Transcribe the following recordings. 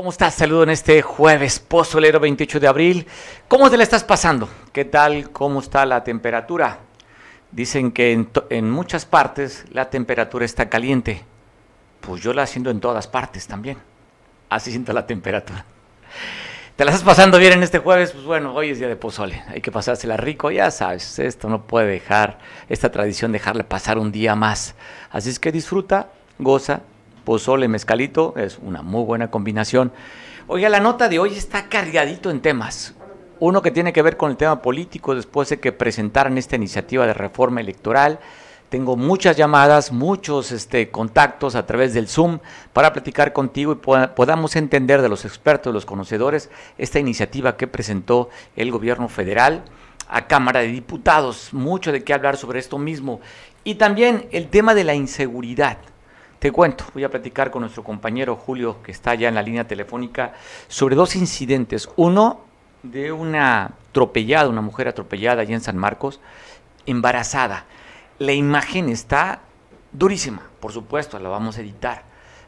¿Cómo estás? Saludo en este jueves pozolero 28 de abril. ¿Cómo te la estás pasando? ¿Qué tal? ¿Cómo está la temperatura? Dicen que en, en muchas partes la temperatura está caliente. Pues yo la siento en todas partes también. Así siento la temperatura. ¿Te la estás pasando bien en este jueves? Pues bueno, hoy es día de pozole. Hay que pasársela rico, ya sabes. Esto no puede dejar, esta tradición, dejarle pasar un día más. Así es que disfruta, goza, pozole, mezcalito, es una muy buena combinación. Oiga, la nota de hoy está cargadito en temas. Uno que tiene que ver con el tema político, después de que presentaran esta iniciativa de reforma electoral. Tengo muchas llamadas, muchos este, contactos a través del Zoom para platicar contigo y podamos entender de los expertos, de los conocedores, esta iniciativa que presentó el gobierno federal a Cámara de Diputados. Mucho de qué hablar sobre esto mismo. Y también el tema de la inseguridad. Te cuento, voy a platicar con nuestro compañero Julio, que está ya en la línea telefónica, sobre dos incidentes. Uno de una atropellada, una mujer atropellada allá en San Marcos, embarazada. La imagen está durísima, por supuesto, la vamos a editar,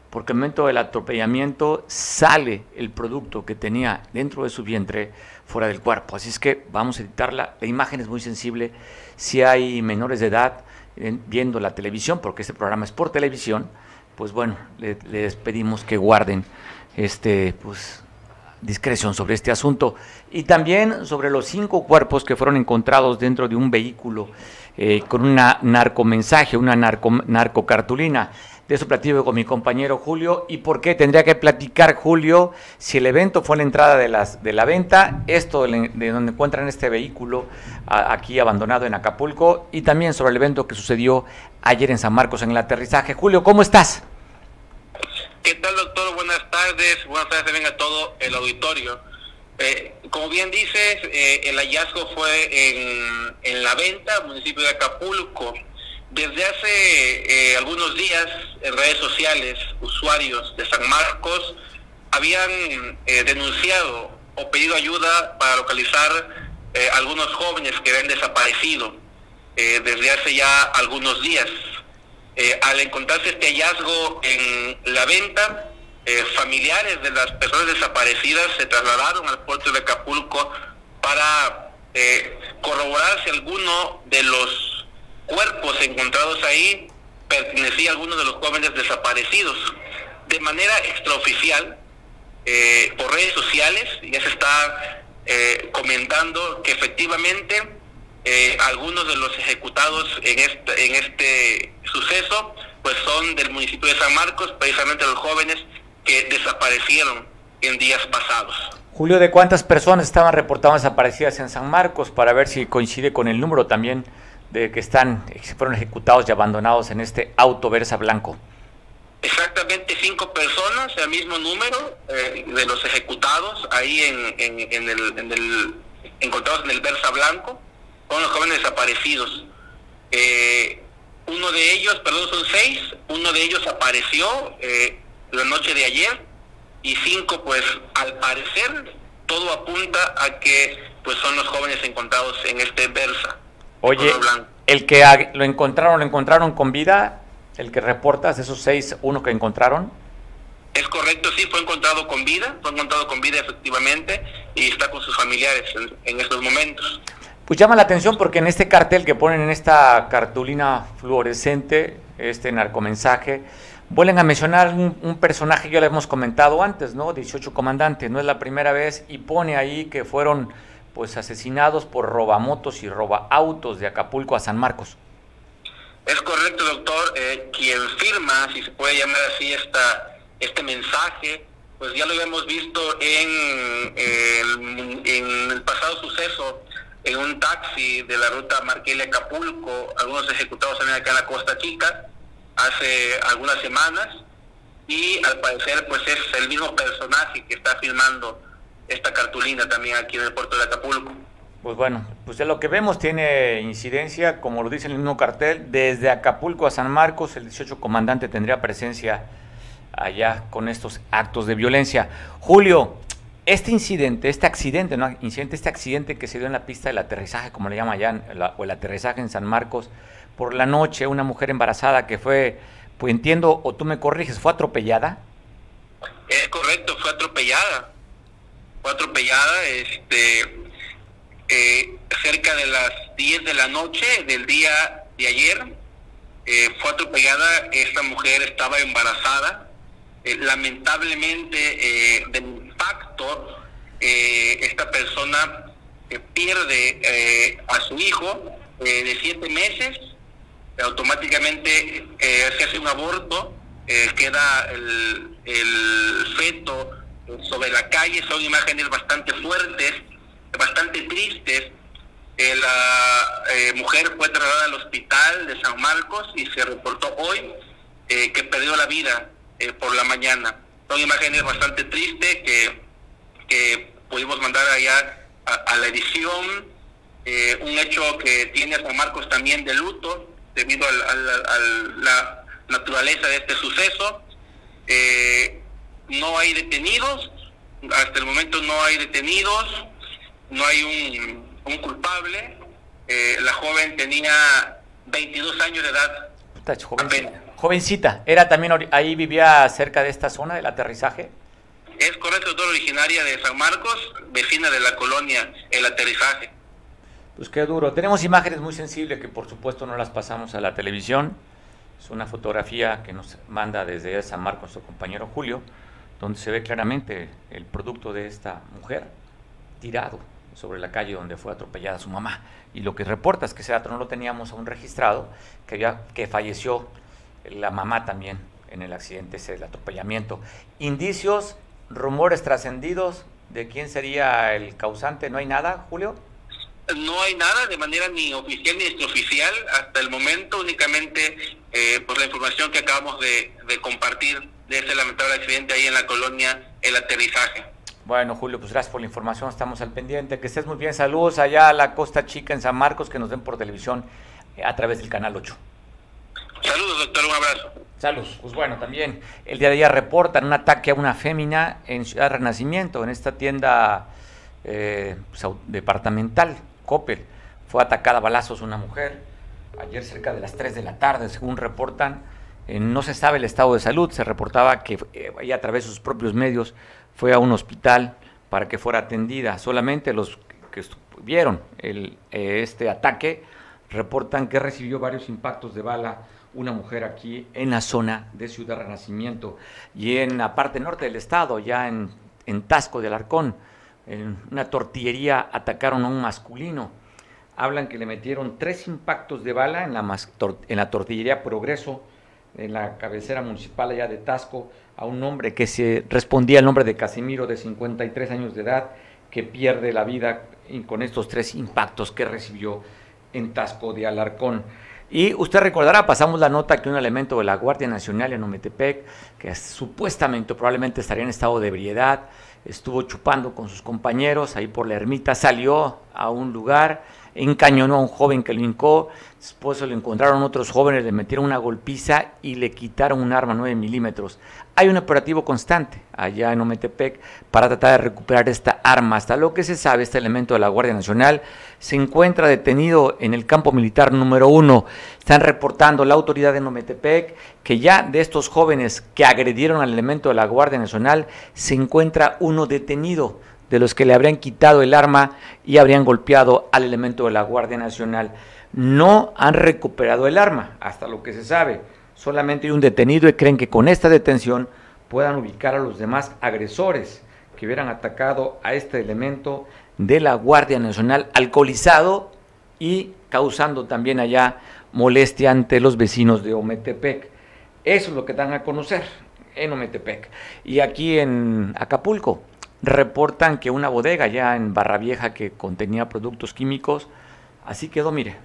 porque en el momento del atropellamiento sale el producto que tenía dentro de su vientre fuera del cuerpo. Así es que vamos a editarla. La imagen es muy sensible. Si hay menores de edad eh, viendo la televisión, porque este programa es por televisión, pues bueno, les pedimos que guarden este, pues, discreción sobre este asunto. Y también sobre los cinco cuerpos que fueron encontrados dentro de un vehículo eh, con una narcomensaje, una narco, narcocartulina. De eso platico con mi compañero Julio. ¿Y por qué tendría que platicar Julio si el evento fue la entrada de, las, de la venta, esto de, donde encuentran este vehículo aquí abandonado en Acapulco y también sobre el evento que sucedió ayer en San Marcos en el aterrizaje? Julio, ¿cómo estás? ¿Qué tal, doctor? Buenas tardes. Buenas tardes también a todo el auditorio. Eh, como bien dices, eh, el hallazgo fue en, en la venta, municipio de Acapulco. Desde hace eh, algunos días en redes sociales, usuarios de San Marcos habían eh, denunciado o pedido ayuda para localizar eh, algunos jóvenes que habían desaparecido desde hace ya algunos días. al encontrarse este hallazgo en la venta, familiares de las personas desaparecidas se trasladaron al puerto de Acapulco para corroborar si alguno de los cuerpos encontrados ahí pertenecía a algunos de los jóvenes desaparecidos. De manera extraoficial, eh, por redes sociales, ya se está eh, comentando que efectivamente eh, algunos de los ejecutados en este, en este suceso pues son del municipio de San Marcos, precisamente los jóvenes que desaparecieron en días pasados. Julio, ¿de cuántas personas estaban reportadas desaparecidas en San Marcos para ver si coincide con el número también de que están, fueron ejecutados y abandonados en este auto Versa Blanco. Exactamente cinco personas, el mismo número eh, de los ejecutados ahí en, en, el, en, el, encontrados en el Versa Blanco, con los jóvenes desaparecidos. Eh, uno de ellos, perdón, son seis, uno de ellos apareció eh, la noche de ayer y cinco, pues al parecer, todo apunta a que pues son los jóvenes encontrados en este Versa. Oye, el que lo encontraron, lo encontraron con vida, el que reportas, esos seis, uno que encontraron. Es correcto, sí, fue encontrado con vida, fue encontrado con vida efectivamente y está con sus familiares en, estos momentos. Pues llama la atención porque en este cartel que ponen en esta cartulina fluorescente, este narcomensaje, vuelven a mencionar un, un, personaje que ya le hemos comentado antes, ¿no? 18 comandantes, no es la primera vez, y pone ahí que fueron pues asesinados por robamotos y robaautos de Acapulco a San Marcos. Es correcto, doctor. Eh, quien firma, si se puede llamar así, esta, este mensaje, pues ya lo habíamos visto en, el pasado suceso, en un taxi de la ruta Marquelia Acapulco, algunos ejecutados también acá en la Costa Chica, hace algunas semanas, y al parecer pues es el mismo personaje que está filmando esta cartulina también aquí en el puerto de Acapulco. Pues bueno, pues de lo que vemos tiene incidencia, como lo dice el mismo cartel, desde Acapulco a San Marcos, el 18 comandante tendría presencia allá con estos actos de violencia. Julio, este incidente, este accidente, no incidente, este accidente que se dio en la pista del aterrizaje, como le llaman allá, o el aterrizaje en San Marcos, por la noche, una mujer embarazada que fue, pues entiendo, o tú me corriges, ¿fue atropellada? Es correcto, fue atropellada. Fue atropellada este, eh, cerca de las 10 de la noche del día de ayer. Eh, fue atropellada, esta mujer estaba embarazada. Eh, lamentablemente, del impacto, esta persona pierde a su hijo de siete meses, automáticamente se hace un aborto, queda el feto sobre la calle, son imágenes bastante fuertes, bastante tristes. Eh, la eh, mujer fue trasladada al hospital de San Marcos y se reportó hoy eh, que perdió la vida por la mañana. Son imágenes bastante tristes que, que pudimos mandar allá a, la edición. un hecho que tiene a San Marcos también de luto debido a, la naturaleza de este suceso. No hay detenidos, hasta el momento no hay detenidos no hay un, culpable. Eh, la joven tenía 22 años de edad. jovencita. ¿Era también ahí vivía cerca de esta zona del aterrizaje? Es correcto, doctor, originaria de San Marcos, vecina de la colonia El Aterrizaje. Pues qué duro. Tenemos imágenes muy sensibles que por supuesto no las pasamos a la televisión. Es una fotografía que nos manda desde San Marcos su compañero Julio, donde se ve claramente el producto de esta mujer tirado sobre la calle donde fue atropellada su mamá. Y lo que reporta es que ese dato no lo teníamos aún registrado, que, había, que falleció la mamá también en el accidente ese del atropellamiento. Indicios, rumores trascendidos de quién sería el causante, ¿no hay nada, Julio? No hay nada de manera ni oficial ni extraoficial hasta el momento, únicamente eh, por la información que acabamos de, de compartir de ese lamentable accidente ahí en la colonia El Aterrizaje. Bueno, Julio, pues gracias por la información, estamos al pendiente. Que estés muy bien. Saludos allá a la Costa Chica en San Marcos, que nos ven por televisión eh, a través del Canal 8. Saludos, doctor, un abrazo. Saludos. Pues bueno, también el día de ayer reportan un ataque a una fémina en Ciudad Renacimiento, en esta tienda eh, pues, departamental, Coppel. Fue atacada a balazos una mujer ayer cerca de las 3 de la tarde, según reportan. Eh, no se sabe el estado de salud, se reportaba que ella a través de sus propios medios fue a un hospital para que fuera atendida. Solamente los que vieron el, eh, este ataque reportan que recibió varios impactos de bala una mujer aquí en la zona de Ciudad Renacimiento y en la parte norte del estado, ya en, en Tasco del Arcón, en una tortillería atacaron a un masculino. Hablan que le metieron tres impactos de bala en la, en la tortillería Progreso, en la cabecera municipal allá de Tasco, a un hombre que se respondía al nombre de Casimiro, de 53 años de edad, que pierde la vida con estos tres impactos que recibió en Tasco de Alarcón. Y usted recordará, pasamos la nota que un elemento de la Guardia Nacional en Ometepec, que supuestamente probablemente estaría en estado de ebriedad, estuvo chupando con sus compañeros ahí por la ermita, salió a un lugar, encañonó a un joven que lo hincó, después se lo encontraron otros jóvenes, le metieron una golpiza y le quitaron un arma 9 milímetros. Hay un operativo constante allá en Ometepec para tratar de recuperar esta arma. Hasta lo que se sabe, este elemento de la Guardia Nacional se encuentra detenido en el campo militar número uno. Están reportando la autoridad de Ometepec que ya de estos jóvenes que agredieron al elemento de la Guardia Nacional se encuentra uno detenido de los que le habrían quitado el arma y habrían golpeado al elemento de la Guardia Nacional. No han recuperado el arma, hasta lo que se sabe solamente hay un detenido y creen que con esta detención puedan ubicar a los demás agresores que hubieran atacado a este elemento de la Guardia Nacional alcoholizado y causando también allá molestia ante los vecinos de Ometepec. Eso es lo que dan a conocer en Ometepec. Y aquí en Acapulco reportan que una bodega ya en Barra Vieja que contenía productos químicos, así quedó, mire,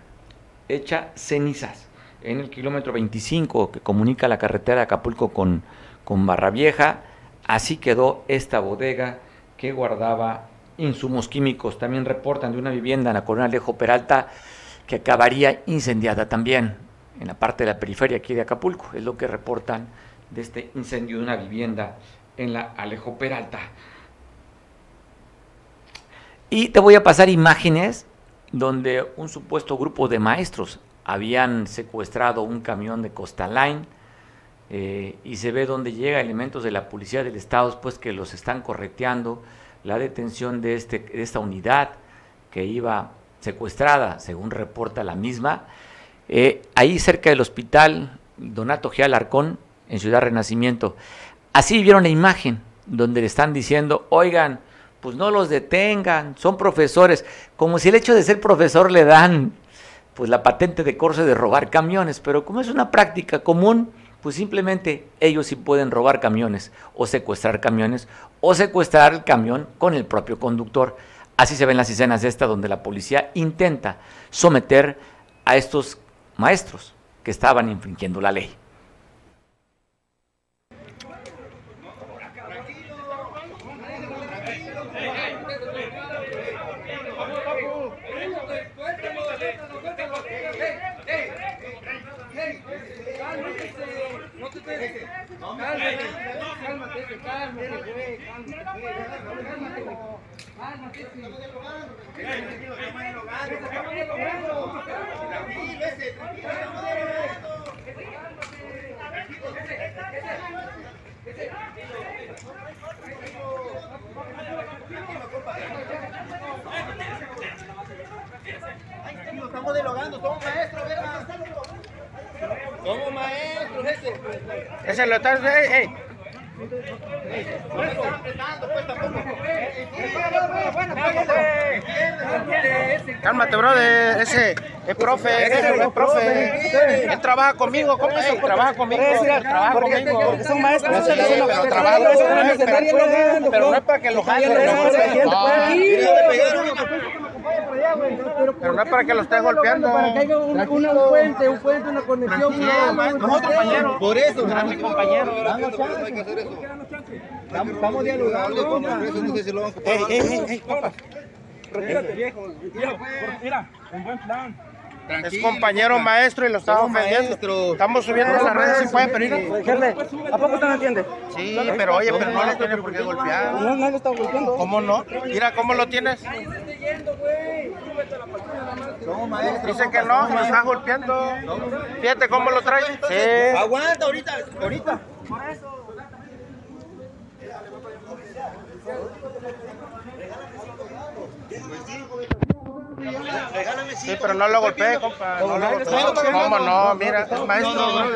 hecha cenizas en el kilómetro 25 que comunica la carretera de Acapulco con, con Barra Vieja. Así quedó esta bodega que guardaba insumos químicos. También reportan de una vivienda en la colonia Alejo Peralta que acabaría incendiada también en la parte de la periferia aquí de Acapulco. Es lo que reportan de este incendio de una vivienda en la Alejo Peralta. Y te voy a pasar imágenes donde un supuesto grupo de maestros habían secuestrado un camión de Costa Line eh, y se ve donde llega elementos de la policía del Estado, pues que los están correteando, la detención de, este, de esta unidad que iba secuestrada, según reporta la misma, eh, ahí cerca del hospital Donato G. Alarcón, en Ciudad Renacimiento. Así vieron la imagen donde le están diciendo, oigan, pues no los detengan, son profesores, como si el hecho de ser profesor le dan pues la patente de corse de robar camiones, pero como es una práctica común, pues simplemente ellos sí pueden robar camiones o secuestrar camiones o secuestrar el camión con el propio conductor. Así se ven las escenas esta donde la policía intenta someter a estos maestros que estaban infringiendo la ley. Estamos dialogando, somos maestros, Somos maestros, ese. Lo está. Hey, Cálmate, brother. Ese es profe, ese es profe. Él trabaja conmigo, ¿cómo es? Trabaja conmigo, trabaja conmigo. Porque son maestros. Pero no es para que lo jalen. Pero no es para que lo esté golpeando. Para que haya un, puente, un puente, una conexión. Nosotros, compañeros. Por eso, mi compañero. Estamos dialogando. No sé si lo van a Ey, ey. Retírate, viejo. Mira, un buen plan. Es compañero maestro y lo estamos ofendiendo. Estamos subiendo a las redes y pueden pedir. ¿A poco usted no entiende? Sí, pero oye, pero no lo tiene por qué golpear. No, no lo está golpeando. ¿Cómo no? Mira, ¿cómo lo tienes? Dice que no, lo está golpeando. Fíjate cómo lo trae. Sí. Aguanta ahorita, ahorita. Sí, pero no lo golpeé, compa. No lo ¿Cómo no? Mira, es maestro,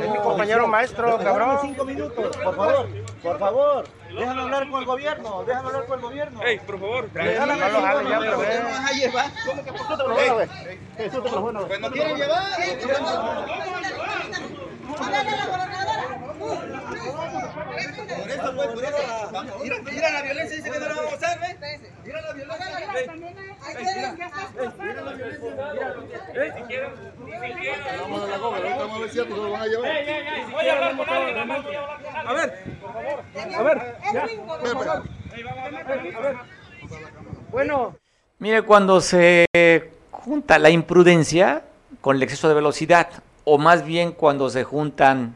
Es mi compañero maestro, cabrón. Cinco minutos, por favor, por favor. Déjame hablar con el gobierno, déjame hablar con el gobierno. Ey, por favor. Déjame no lo jale ya otra vez. vas a llevar? ¿Cómo que por tú te lo a Pues no quieren llevar. A. Por eso, pues, por eso. Mira, mira la violencia, dice que no la vamos a usar, ¿ves? Mira la violencia. Mira la violencia. Si quieren, si quieren. Vamos a la vamos a ver si lo van a llevar. Voy a hablar con alguien, a ver, por favor. A ver, ya. A ver. Bueno. Mire, cuando se junta la imprudencia con el exceso de velocidad, o más bien cuando se juntan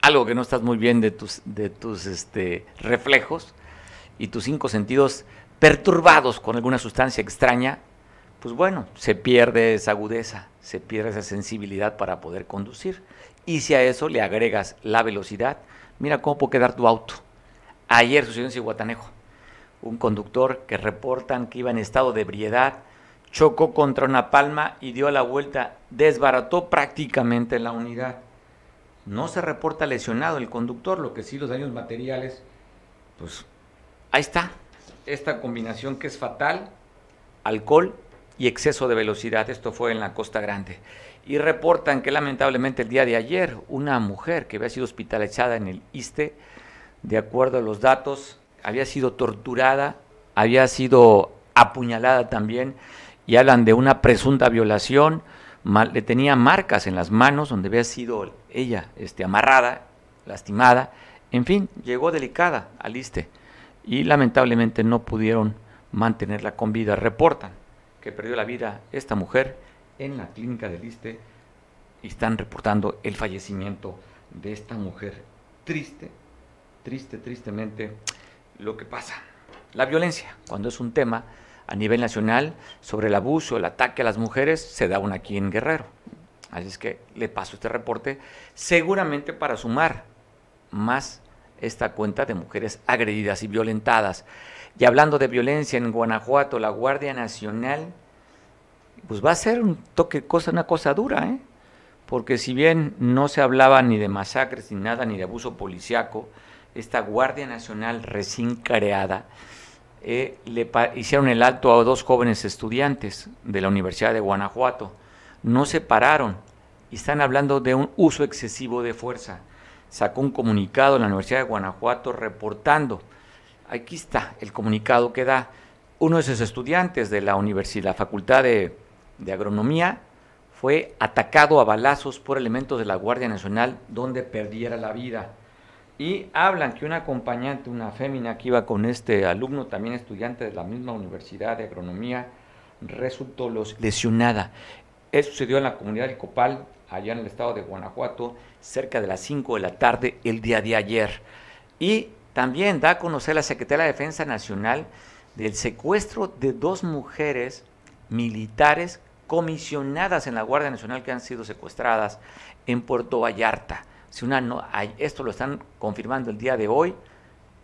algo que no estás muy bien de tus, de tus este, reflejos y tus cinco sentidos perturbados con alguna sustancia extraña, pues bueno, se pierde esa agudeza, se pierde esa sensibilidad para poder conducir. Y si a eso le agregas la velocidad, mira cómo puede quedar tu auto. Ayer sucedió en Cihuatanejo, un conductor que reportan que iba en estado de ebriedad, chocó contra una palma y dio la vuelta, desbarató prácticamente la unidad. No se reporta lesionado el conductor, lo que sí los daños materiales, pues ahí está, esta combinación que es fatal, alcohol y exceso de velocidad, esto fue en la Costa Grande. Y reportan que lamentablemente el día de ayer una mujer que había sido hospitalizada en el ISTE, de acuerdo a los datos, había sido torturada, había sido apuñalada también, y hablan de una presunta violación, le tenía marcas en las manos donde había sido ella este, amarrada, lastimada, en fin, llegó delicada al ISTE y lamentablemente no pudieron mantenerla con vida. Reportan que perdió la vida esta mujer en la clínica del ISTE y están reportando el fallecimiento de esta mujer. Triste, triste, tristemente lo que pasa. La violencia, cuando es un tema a nivel nacional sobre el abuso, el ataque a las mujeres, se da una aquí en Guerrero. Así es que le paso este reporte, seguramente para sumar más esta cuenta de mujeres agredidas y violentadas. Y hablando de violencia en Guanajuato, la Guardia Nacional, pues va a ser un toque, cosa, una cosa dura, ¿eh? porque si bien no se hablaba ni de masacres ni nada, ni de abuso policiaco, esta Guardia Nacional recién creada, eh, le hicieron el alto a dos jóvenes estudiantes de la Universidad de Guanajuato. No se pararon y están hablando de un uso excesivo de fuerza. Sacó un comunicado en la Universidad de Guanajuato reportando aquí está el comunicado que da uno de esos estudiantes de la universidad, la Facultad de, Agronomía, fue atacado a balazos por elementos de la Guardia Nacional donde perdiera la vida. Y hablan que una acompañante, una fémina que iba con este alumno, también estudiante de la misma Universidad de Agronomía, resultó lesionada. Eso sucedió en la comunidad de Copal, allá en el estado de Guanajuato, cerca de las 5 de la tarde el día de ayer. Y también da a conocer la Secretaría de Defensa Nacional del secuestro de dos mujeres militares comisionadas en la Guardia Nacional que han sido secuestradas en Puerto Vallarta. Si una no, esto lo están confirmando el día de hoy,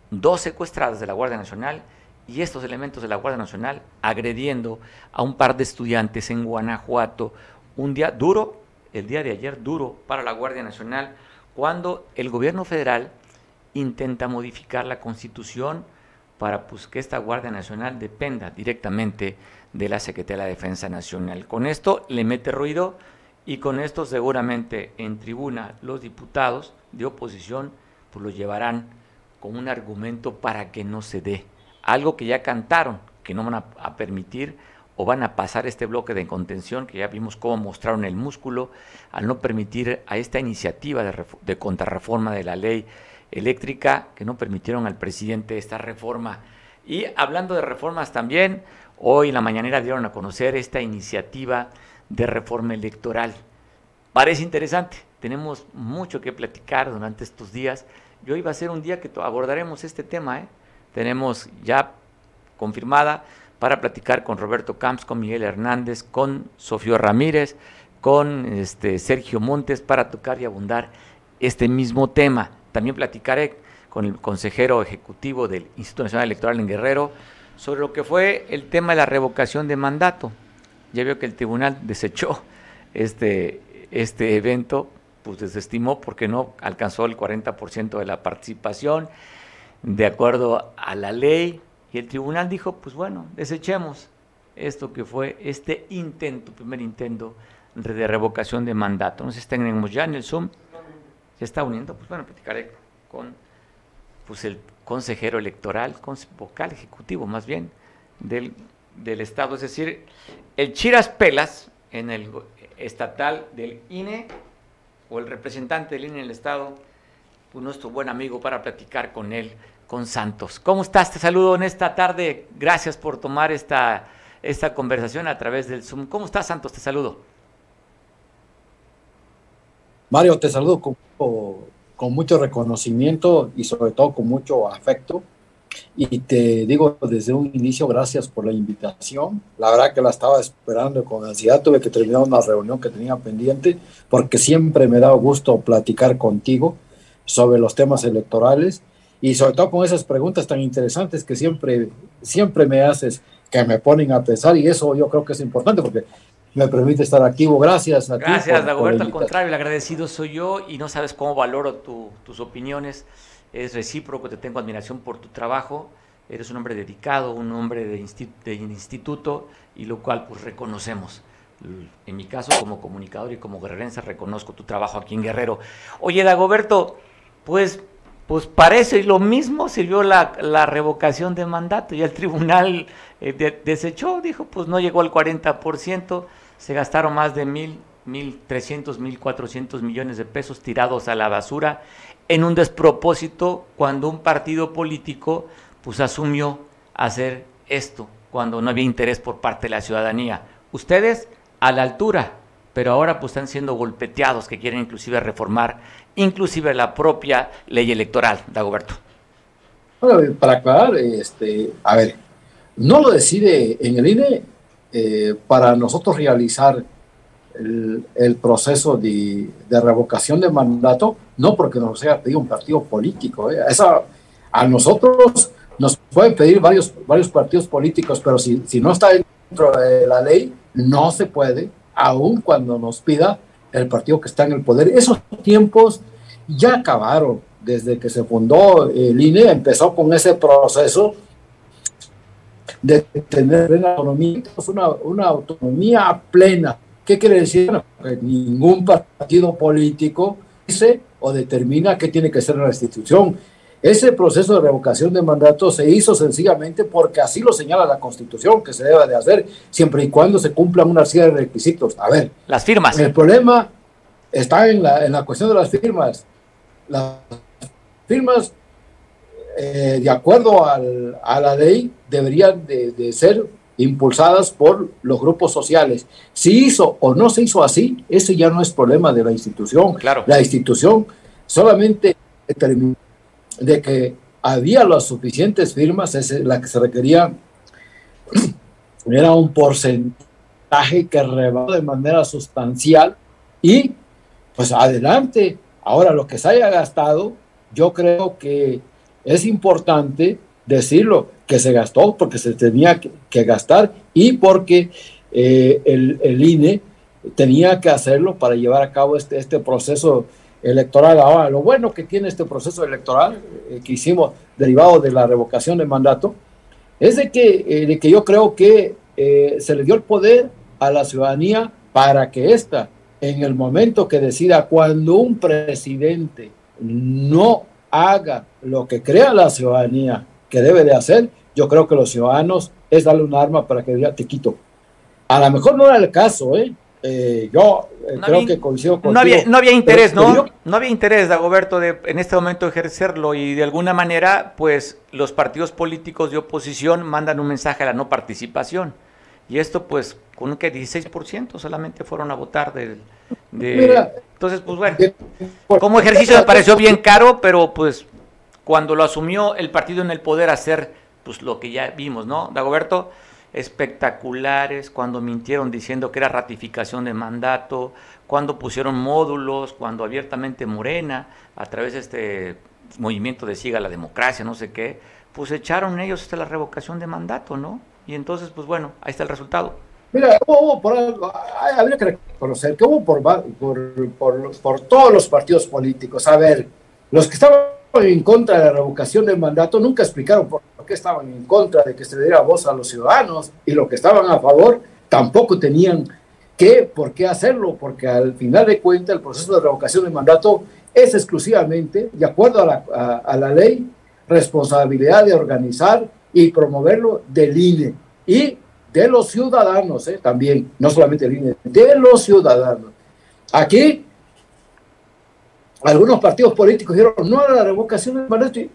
dos secuestradas de la Guardia Nacional y estos elementos de la Guardia Nacional agrediendo a un par de estudiantes en Guanajuato. Un día duro, el día de ayer duro para la Guardia Nacional, cuando el gobierno federal intenta modificar la constitución para pues, que esta Guardia Nacional dependa directamente de la Secretaría de Defensa Nacional. Con esto le mete ruido y con esto seguramente en tribuna los diputados de oposición pues lo llevarán como un argumento para que no se dé. Algo que ya cantaron, que no van a, permitir o van a pasar este bloque de contención, que ya vimos cómo mostraron el músculo, al no permitir a esta iniciativa de, de contrarreforma de la ley eléctrica que no permitieron al presidente esta reforma. Y hablando de reformas también, hoy en la mañanera dieron a conocer esta iniciativa de reforma electoral. Parece interesante, tenemos mucho que platicar durante estos días. Y hoy va a ser un día que abordaremos este tema. ¿eh? Tenemos ya confirmada para platicar con Roberto Camps, con Miguel Hernández, con Sofío Ramírez, con este, Sergio Montes para tocar y abundar este mismo tema. También platicaré con el consejero ejecutivo del Instituto Nacional Electoral en Guerrero sobre lo que fue el tema de la revocación de mandato. Ya veo que el tribunal desechó este, este evento, pues desestimó porque no alcanzó el 40% de la participación de acuerdo a la ley. Y el tribunal dijo, pues bueno, desechemos esto que fue este intento, primer intento de revocación de mandato. Nos tenemos ya en el Zoom. Se está uniendo, pues bueno, platicaré con pues el consejero electoral, con, vocal ejecutivo más bien, del, del Estado, es decir, el Chiras Pelas en el estatal del INE o el representante del INE en el Estado, pues nuestro buen amigo para platicar con él, con Santos. ¿Cómo estás? Te saludo en esta tarde. Gracias por tomar esta, esta conversación a través del Zoom. ¿Cómo estás, Santos? Te saludo. Mario, te saludo con, mucho reconocimiento y sobre todo con mucho afecto. Y te digo desde un inicio, gracias por la invitación. La verdad que la estaba esperando con ansiedad. Tuve que terminar una reunión que tenía pendiente porque siempre me da gusto platicar contigo sobre los temas electorales y sobre todo con esas preguntas tan interesantes que siempre, siempre me haces, que me ponen a pensar y eso yo creo que es importante porque me permite estar activo. Gracias a Gracias, Dagoberto. Al contrario, el agradecido soy yo y no sabes cómo valoro tus opiniones. Es recíproco, te tengo admiración por tu trabajo. Eres un hombre dedicado, un hombre de, instituto y lo cual pues reconocemos. En mi caso, como comunicador y como guerrerense, reconozco tu trabajo aquí en Guerrero. Oye, Dagoberto, pues pues parece lo mismo sirvió la, la, revocación de mandato y el tribunal eh, desechó, dijo, pues no llegó al 40%, se gastaron más de mil, mil trescientos, mil cuatrocientos millones de pesos tirados a la basura en un despropósito cuando un partido político pues asumió hacer esto cuando no había interés por parte de la ciudadanía. Ustedes a la altura, pero ahora pues están siendo golpeteados que quieren inclusive reformar inclusive la propia ley electoral, Dagoberto. Para aclarar, este, a ver, no lo decide en el INE eh, para nosotros realizar el, proceso de, revocación de mandato, no porque nos haya pedido un partido político. ¿eh? Esa, a nosotros nos pueden pedir varios, varios partidos políticos, pero si, si no está dentro de la ley, no se puede, aun cuando nos pida el partido que está en el poder. Esos tiempos ya acabaron desde que se fundó el INE, empezó con ese proceso de tener autonomía, una, una autonomía plena. ¿Qué quiere decir? Que ningún partido político dice o determina qué tiene que ser la institución. Ese proceso de revocación de mandato se hizo sencillamente porque así lo señala la Constitución que se debe de hacer siempre y cuando se cumplan una serie de requisitos. A ver, las firmas. El problema está en la, en la cuestión de las firmas. Las firmas, eh, de acuerdo al, a la ley, deberían de, de, ser impulsadas por los grupos sociales. Si hizo o no se hizo así, ese ya no es problema de la institución. Claro. La institución solamente determinó de que había las suficientes firmas, es la que se requería era un porcentaje que rebasó de manera sustancial y pues adelante. Ahora lo que se haya gastado, yo creo que es importante decirlo, que se gastó porque se tenía que, gastar y porque eh, el, INE tenía que hacerlo para llevar a cabo este, este proceso electoral. Ahora, lo bueno que tiene este proceso electoral eh, que hicimos derivado de la revocación de mandato es de que, eh, de que yo creo que se le dio el poder a la ciudadanía para que ésta, en el momento que decida, cuando un presidente no haga lo que crea la ciudadanía que debe de hacer, yo creo que los ciudadanos es darle un arma para que diga te quito. A lo mejor no era el caso, ¿eh? Eh, yo eh, No creo había- que coincido contigo. No había, no había interés, pero- ¿no? pero yo- No había interés, Dagoberto, de en este momento ejercerlo y de alguna manera, pues los partidos políticos de oposición mandan un mensaje a la no participación. Y esto, pues, con un que 16% solamente fueron a votar del... de- Mira, entonces, pues bueno, como ejercicio me pareció bien caro, pero pues cuando lo asumió el partido en el poder hacer pues lo que ya vimos, ¿no? Dagoberto, espectaculares cuando mintieron diciendo que era ratificación de mandato, cuando pusieron módulos, cuando abiertamente Morena, a través de este movimiento de siga la democracia, no sé qué, pues echaron ellos hasta la revocación de mandato, ¿no? Y entonces, pues bueno, ahí está el resultado. Mira, hubo por, hay- habría que reconocer que hubo por, por, por, por todos los partidos políticos. A ver, los que estaban en contra de la revocación del mandato nunca explicaron por estaban en contra de que se le diera voz a los ciudadanos y los que estaban a favor tampoco tenían que, por qué hacerlo, porque al final de cuentas el proceso de revocación del mandato es exclusivamente, de acuerdo a la, a- la ley, responsabilidad de organizar y promoverlo del INE y de los ciudadanos eh, también, no solamente el INE, de los ciudadanos. Aquí, algunos partidos políticos dijeron no a la revocación del mandato y,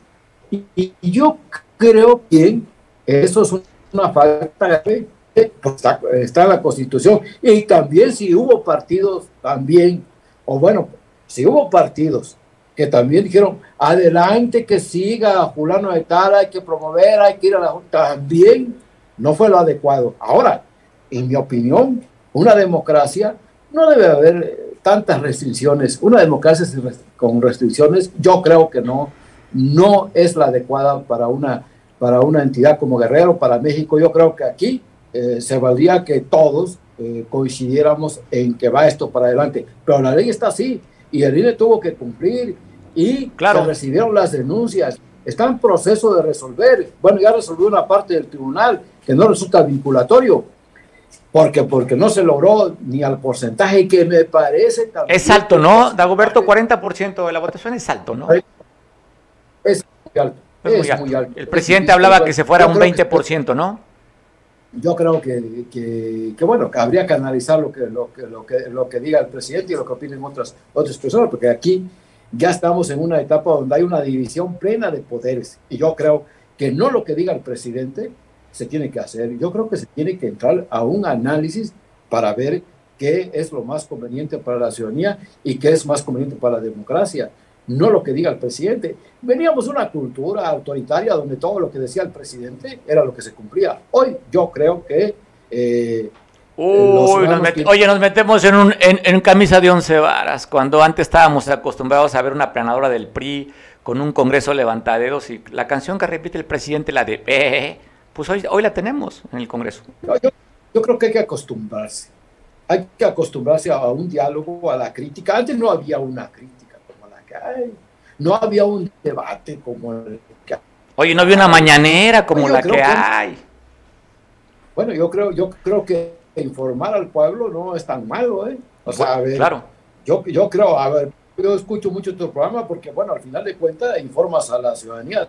y- y yo creo que eso es una falta eh, pues está, está la Constitución y también si hubo partidos también, o bueno, si hubo partidos que también dijeron, adelante que siga fulano de tal, hay que promover, hay que ir a la Junta, también no fue lo adecuado. Ahora, en mi opinión, una democracia no debe haber tantas restricciones. Una democracia con restricciones, yo creo que no, no es la adecuada para una, para una entidad como Guerrero, para México. Yo creo que aquí eh, se valdría que todos eh, coincidiéramos en que va esto para adelante. Pero la ley está así y el INE tuvo que cumplir y Claro. se recibieron las denuncias. Está en proceso de resolver. Bueno, ya resolvió una parte del tribunal que no resulta vinculatorio. Porque, porque no se logró ni al porcentaje que me parece también. Es alto, ¿no? Dagoberto, 40% de la votación es alto, ¿no? Es muy alto. Es muy alto. muy alto. El Es presidente hablaba que se fuera un creo que- 20%, ¿no? yo creo que, que, que, bueno, que habría que analizar lo que, lo, que, lo, que, lo que diga el presidente y lo que opinen otras, otras personas, porque aquí ya estamos en una etapa donde hay una división plena de poderes. Y yo creo que no lo que diga el presidente se tiene que hacer. Yo creo que se tiene que entrar a un análisis para ver qué es lo más conveniente para la ciudadanía y qué es más conveniente para la democracia. No lo que diga el presidente. Veníamos de una cultura autoritaria donde todo lo que decía el presidente era lo que se cumplía. Hoy yo creo que eh, Uy, nos oye, nos metemos en, un, en, en camisa de once varas, cuando antes estábamos acostumbrados a ver una planadora del PRI con un congreso levantaderos y la canción que repite el presidente, la de eh, pues hoy, hoy la tenemos en el Congreso. No, yo, yo creo que hay que acostumbrarse. Hay que acostumbrarse a un diálogo, a la crítica. Antes no había una crítica hay. No había un debate como el que hay. Oye, no había una mañanera como la que que- hay. Bueno, yo creo, yo creo que informar al pueblo no es tan malo, ¿eh? O sea, a ver, Claro. yo, yo creo, a ver, yo escucho mucho tu programa porque, bueno, al final de cuentas informas a la ciudadanía.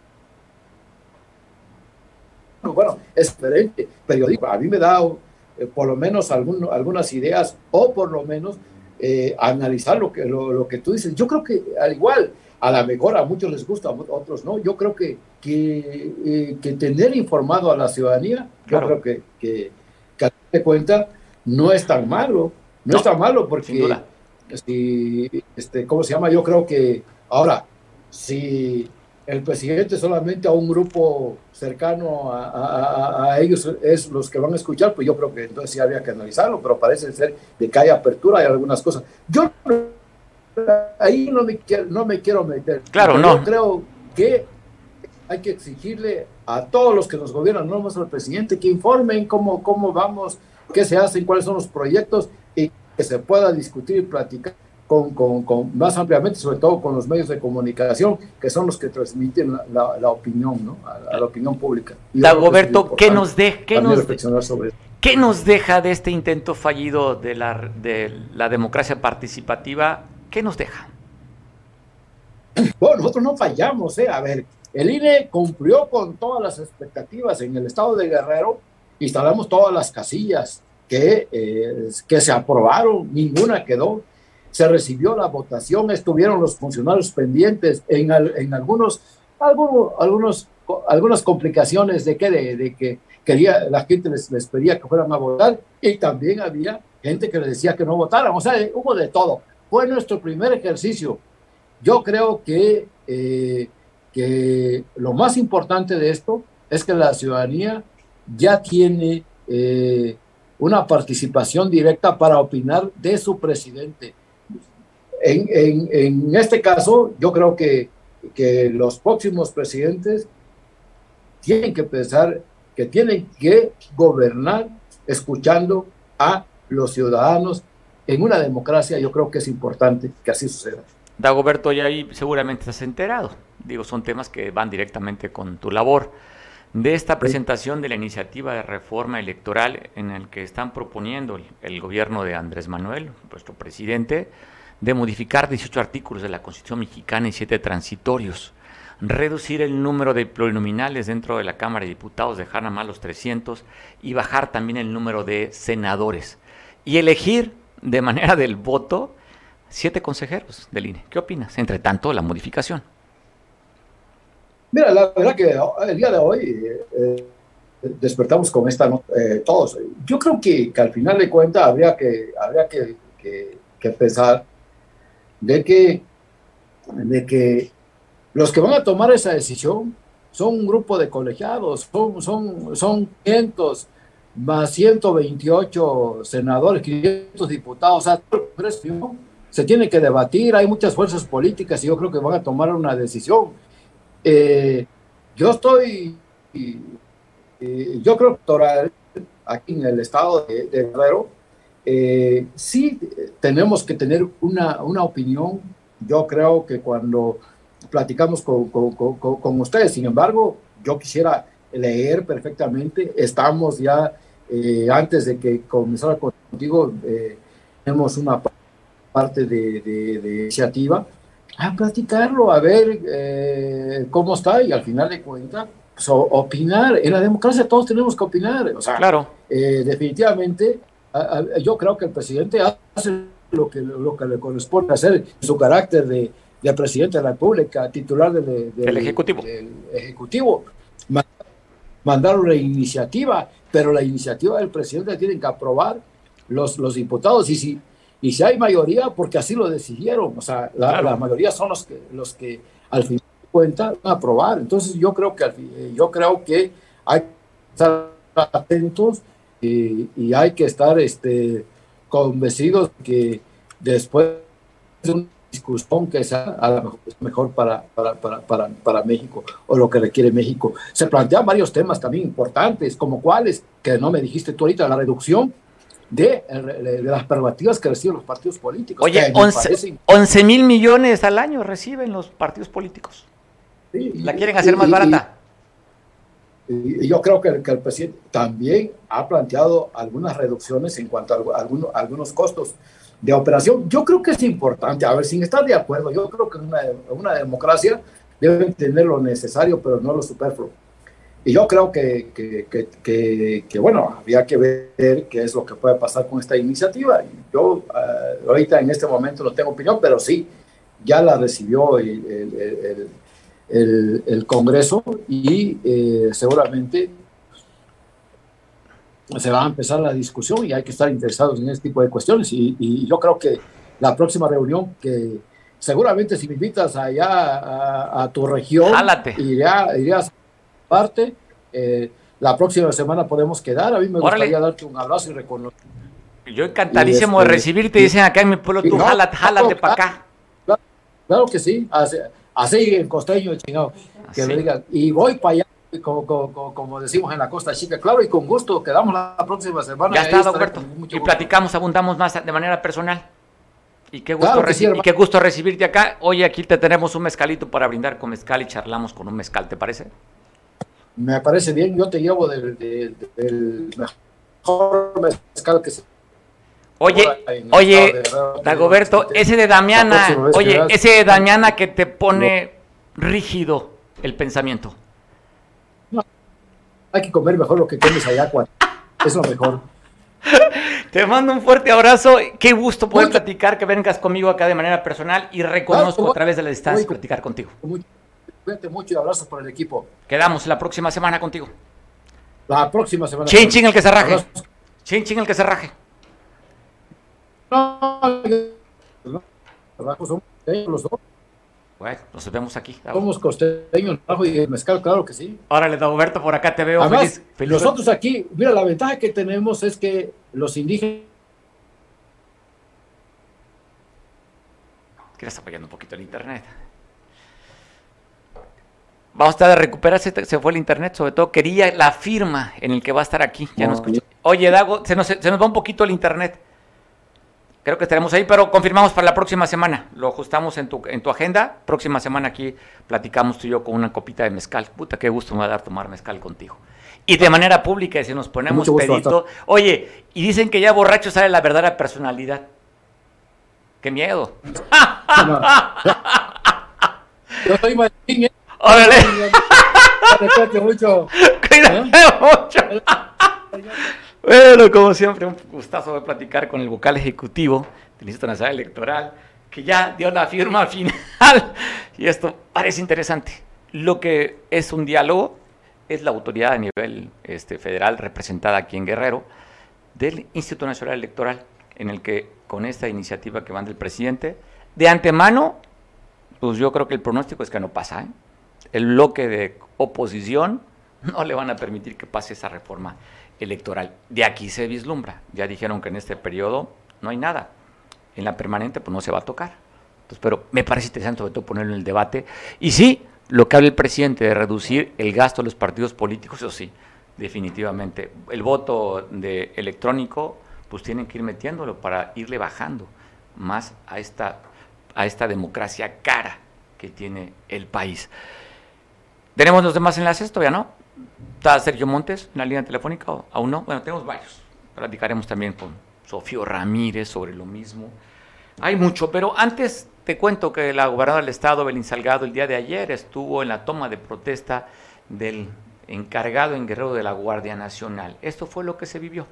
Bueno, es diferente. Periódico, a mí me da eh, por lo menos algún- algunas ideas o por lo menos eh, analizar lo que, lo, lo que tú dices. Yo creo que al igual, a la mejor a muchos les gusta, a otros no. Yo creo que, que, eh, que tener informado a la ciudadanía, Claro. yo creo que, que, que de cuenta no es tan malo. No, No, es tan malo porque si, este, ¿cómo se llama? Yo creo que ahora, si el presidente solamente a un grupo cercano a, a- a- a ellos es los que van a escuchar, pues yo creo que entonces sí habría que analizarlo, pero parece ser de que hay apertura, hay algunas cosas. Yo ahí no me quiero, no me quiero meter. Claro, Yo no. creo que hay que exigirle a todos los que nos gobiernan, no más al presidente, que informen cómo, cómo vamos, qué se hacen, cuáles son los proyectos y que se pueda discutir y platicar con, con- con- más ampliamente, sobre todo con los medios de comunicación, que son los que transmiten la, la- la opinión, ¿no? A, a la opinión pública. Y Dagoberto, ¿qué nos, de, qué, nos, reflexionar sobre eso. ¿qué nos deja de este intento fallido de la, de la democracia participativa? ¿Qué nos deja? Bueno, nosotros no fallamos, ¿eh? A ver, el INE cumplió con todas las expectativas en el estado de Guerrero, instalamos todas las casillas que, eh, que se aprobaron, ninguna quedó, se recibió la votación, estuvieron los funcionarios pendientes en, en algunos, algunos, algunos, algunas complicaciones de que, de, que quería, la gente les, les pedía que fueran a votar y también había gente que les decía que no votaran, o sea, hubo de todo. Fue nuestro primer ejercicio. Yo creo que, eh, que lo más importante de esto es que la ciudadanía ya tiene eh, una participación directa para opinar de su presidente. En, en- en este caso, yo creo que, que los próximos presidentes tienen que pensar que tienen que gobernar escuchando a los ciudadanos. En una democracia yo creo que es importante que así suceda. Dagoberto, ya ahí seguramente estás enterado. Digo, son temas que van directamente con tu labor. De esta presentación de la iniciativa de reforma electoral en el que están proponiendo el, el gobierno de Andrés Manuel, nuestro presidente, de modificar 18 artículos de la Constitución mexicana y 7 transitorios, reducir el número de plurinominales dentro de la Cámara de Diputados, dejar nada más los 300 y bajar también el número de senadores y elegir de manera del voto siete consejeros del INE. ¿Qué opinas? Entre tanto, la modificación. Mira, la verdad que el día de hoy eh, despertamos con esta eh, todos. Yo creo que, que al final de cuentas habría que, habría que, que- que pensar de que, de que los que van a tomar esa decisión son un grupo de colegiados, son, son, son 500 más 128 senadores, 500 diputados, se tiene que debatir, hay muchas fuerzas políticas y yo creo que van a tomar una decisión. Eh, yo estoy, eh, yo creo que aquí en el estado de Guerrero, eh, sí tenemos que tener una, una opinión. Yo creo que cuando platicamos con, con- con- con- ustedes, sin embargo, yo quisiera leer perfectamente, estamos ya, eh, antes de que comenzara contigo, eh, tenemos una parte de, de- de iniciativa a platicarlo, a ver eh, cómo está y al final de cuentas, pues, opinar. En la democracia todos tenemos que opinar. O sea, Claro, eh, definitivamente, a- a- yo creo que el presidente hace lo que, lo que le corresponde hacer su carácter de, de presidente de la República, titular del, Ejecutivo. del Ejecutivo. Ma- Mandaron la iniciativa, pero la iniciativa del presidente la tienen que aprobar los, los diputados. Y si, y si hay mayoría, porque así lo decidieron, o sea, la, Claro. la mayoría son los que, los que al final de cuentas van a aprobar. Entonces yo creo que, eh, yo creo que hay que estar atentos y, y hay que estar este, convencidos que después de una discusión que sea a lo mejor, mejor para, para, para, para, para México o lo que requiere México. Se plantean varios temas también importantes, como cuáles, que no me dijiste tú ahorita, la reducción de, de las prerrogativas que reciben los partidos políticos. Oye, que me 11, parece- 11 mil millones al año reciben los partidos políticos. sí, La quieren hacer y- más barata. Y y yo creo que, que el presidente también ha planteado algunas reducciones en cuanto a algu- algunos, algunos costos de operación. Yo creo que es importante, a ver, sin estar de acuerdo, yo creo que una, una democracia debe tener lo necesario, pero no lo superfluo. Y yo creo que, que, que, que- bueno, había que ver qué es lo que puede pasar con esta iniciativa. Yo eh, ahorita en este momento no tengo opinión, pero sí, ya la recibió el, el- el- el- Congreso y eh, seguramente se va a empezar la discusión y hay que estar interesados en este tipo de cuestiones. Y, y yo creo que la próxima reunión que seguramente si me invitas allá a, a tu región, Jálate. irá, irías a parte. eh, la próxima semana podemos quedar. A mí me Órale. gustaría darte un abrazo y reconocer. Yo encantadísimo Y de este- recibirte. Dicen acá en mi pueblo, tú no, jálate, jálate no, para acá. Claro que sí, así en costeño, chingado, que Así. me digan, y voy para allá, como, como, como decimos en la Costa Chica, claro, y con gusto, quedamos la próxima semana. Ya está, Roberto. Y platicamos, abundamos más de manera personal. Y qué gusto, Claro sí, y qué gusto recibirte acá. Oye, aquí te tenemos un mezcalito para brindar con mezcal y charlamos con un mezcal, ¿te parece? Me parece bien, yo te llevo del, del- del mejor mezcal que se... Oye, oye. Dagoberto, ese de Damiana, oye, ese de Damiana que te pone rígido el pensamiento. Hay que comer mejor lo que comes allá, cuate. Es lo mejor. Te mando un fuerte abrazo. Qué gusto poder Mucho. platicar, que vengas conmigo acá de manera personal y reconozco Claro, a través de la distancia muy- platicar contigo. Mucho- Cuídate mucho y abrazos para el equipo. Quedamos la próxima semana contigo. La próxima semana. Chin, chin, el que se raje. Abrazos. Chin, chin, el que se raje. No, no, abajo somos costeños los dos. Bueno, nos vemos aquí. Dago. Somos costeños, abajo y el mezcal, claro que sí. Órale, Dagoberto, por acá te veo. Además, feliz, feliz- nosotros aquí, mira, la ventaja que tenemos es que los indígenas que está fallando un poquito el internet. Vamos a estar de recuperarse, se fue el internet, sobre todo quería la firma en el que va a estar aquí. Ya no No. Oye, Dago, se nos, se nos va un poquito el internet. Creo que estaremos ahí, pero confirmamos para la próxima semana. Lo ajustamos en tu, en tu agenda. Próxima semana aquí platicamos tú y yo con una copita de mezcal. Puta, qué gusto me va a dar tomar mezcal contigo. Y de manera pública, si nos ponemos pedito. Oye, y dicen que ya borracho sale la verdadera personalidad. Qué miedo. No. Yo soy Martín, ¿eh? Órale. Cuídate mucho. Cuídate mucho. Bueno, como siempre, un gustazo de platicar con el vocal ejecutivo del Instituto Nacional Electoral, que ya dio la firma final. Y esto parece interesante. Lo que es un diálogo es la autoridad a nivel este, federal representada aquí en Guerrero del Instituto Nacional Electoral, en el que con esta iniciativa que van del presidente, de antemano, pues yo creo que el pronóstico es que no pasa. ¿eh? El bloque de oposición no le van a permitir que pase esa reforma electoral. De aquí se vislumbra. Ya dijeron que en este periodo no hay nada. En la permanente pues no se va a tocar. Entonces, pero me parece interesante sobre todo ponerlo en el debate. Y sí, lo que habla el presidente de reducir el gasto de los partidos políticos, eso sí, definitivamente. El voto de electrónico, pues tienen que ir metiéndolo para irle bajando más a esta, a esta democracia cara que tiene el país. ¿Tenemos los demás enlaces? Todavía no. ¿Está Sergio Montes en la línea telefónica o aún no? Bueno, tenemos varios. Platicaremos también con Sofío Ramírez sobre lo mismo. Hay mucho, pero antes te cuento que la gobernadora del estado, Belín Salgado, el día de ayer estuvo en la toma de protesta del encargado en Guerrero de la Guardia Nacional. Esto fue lo que se vivió.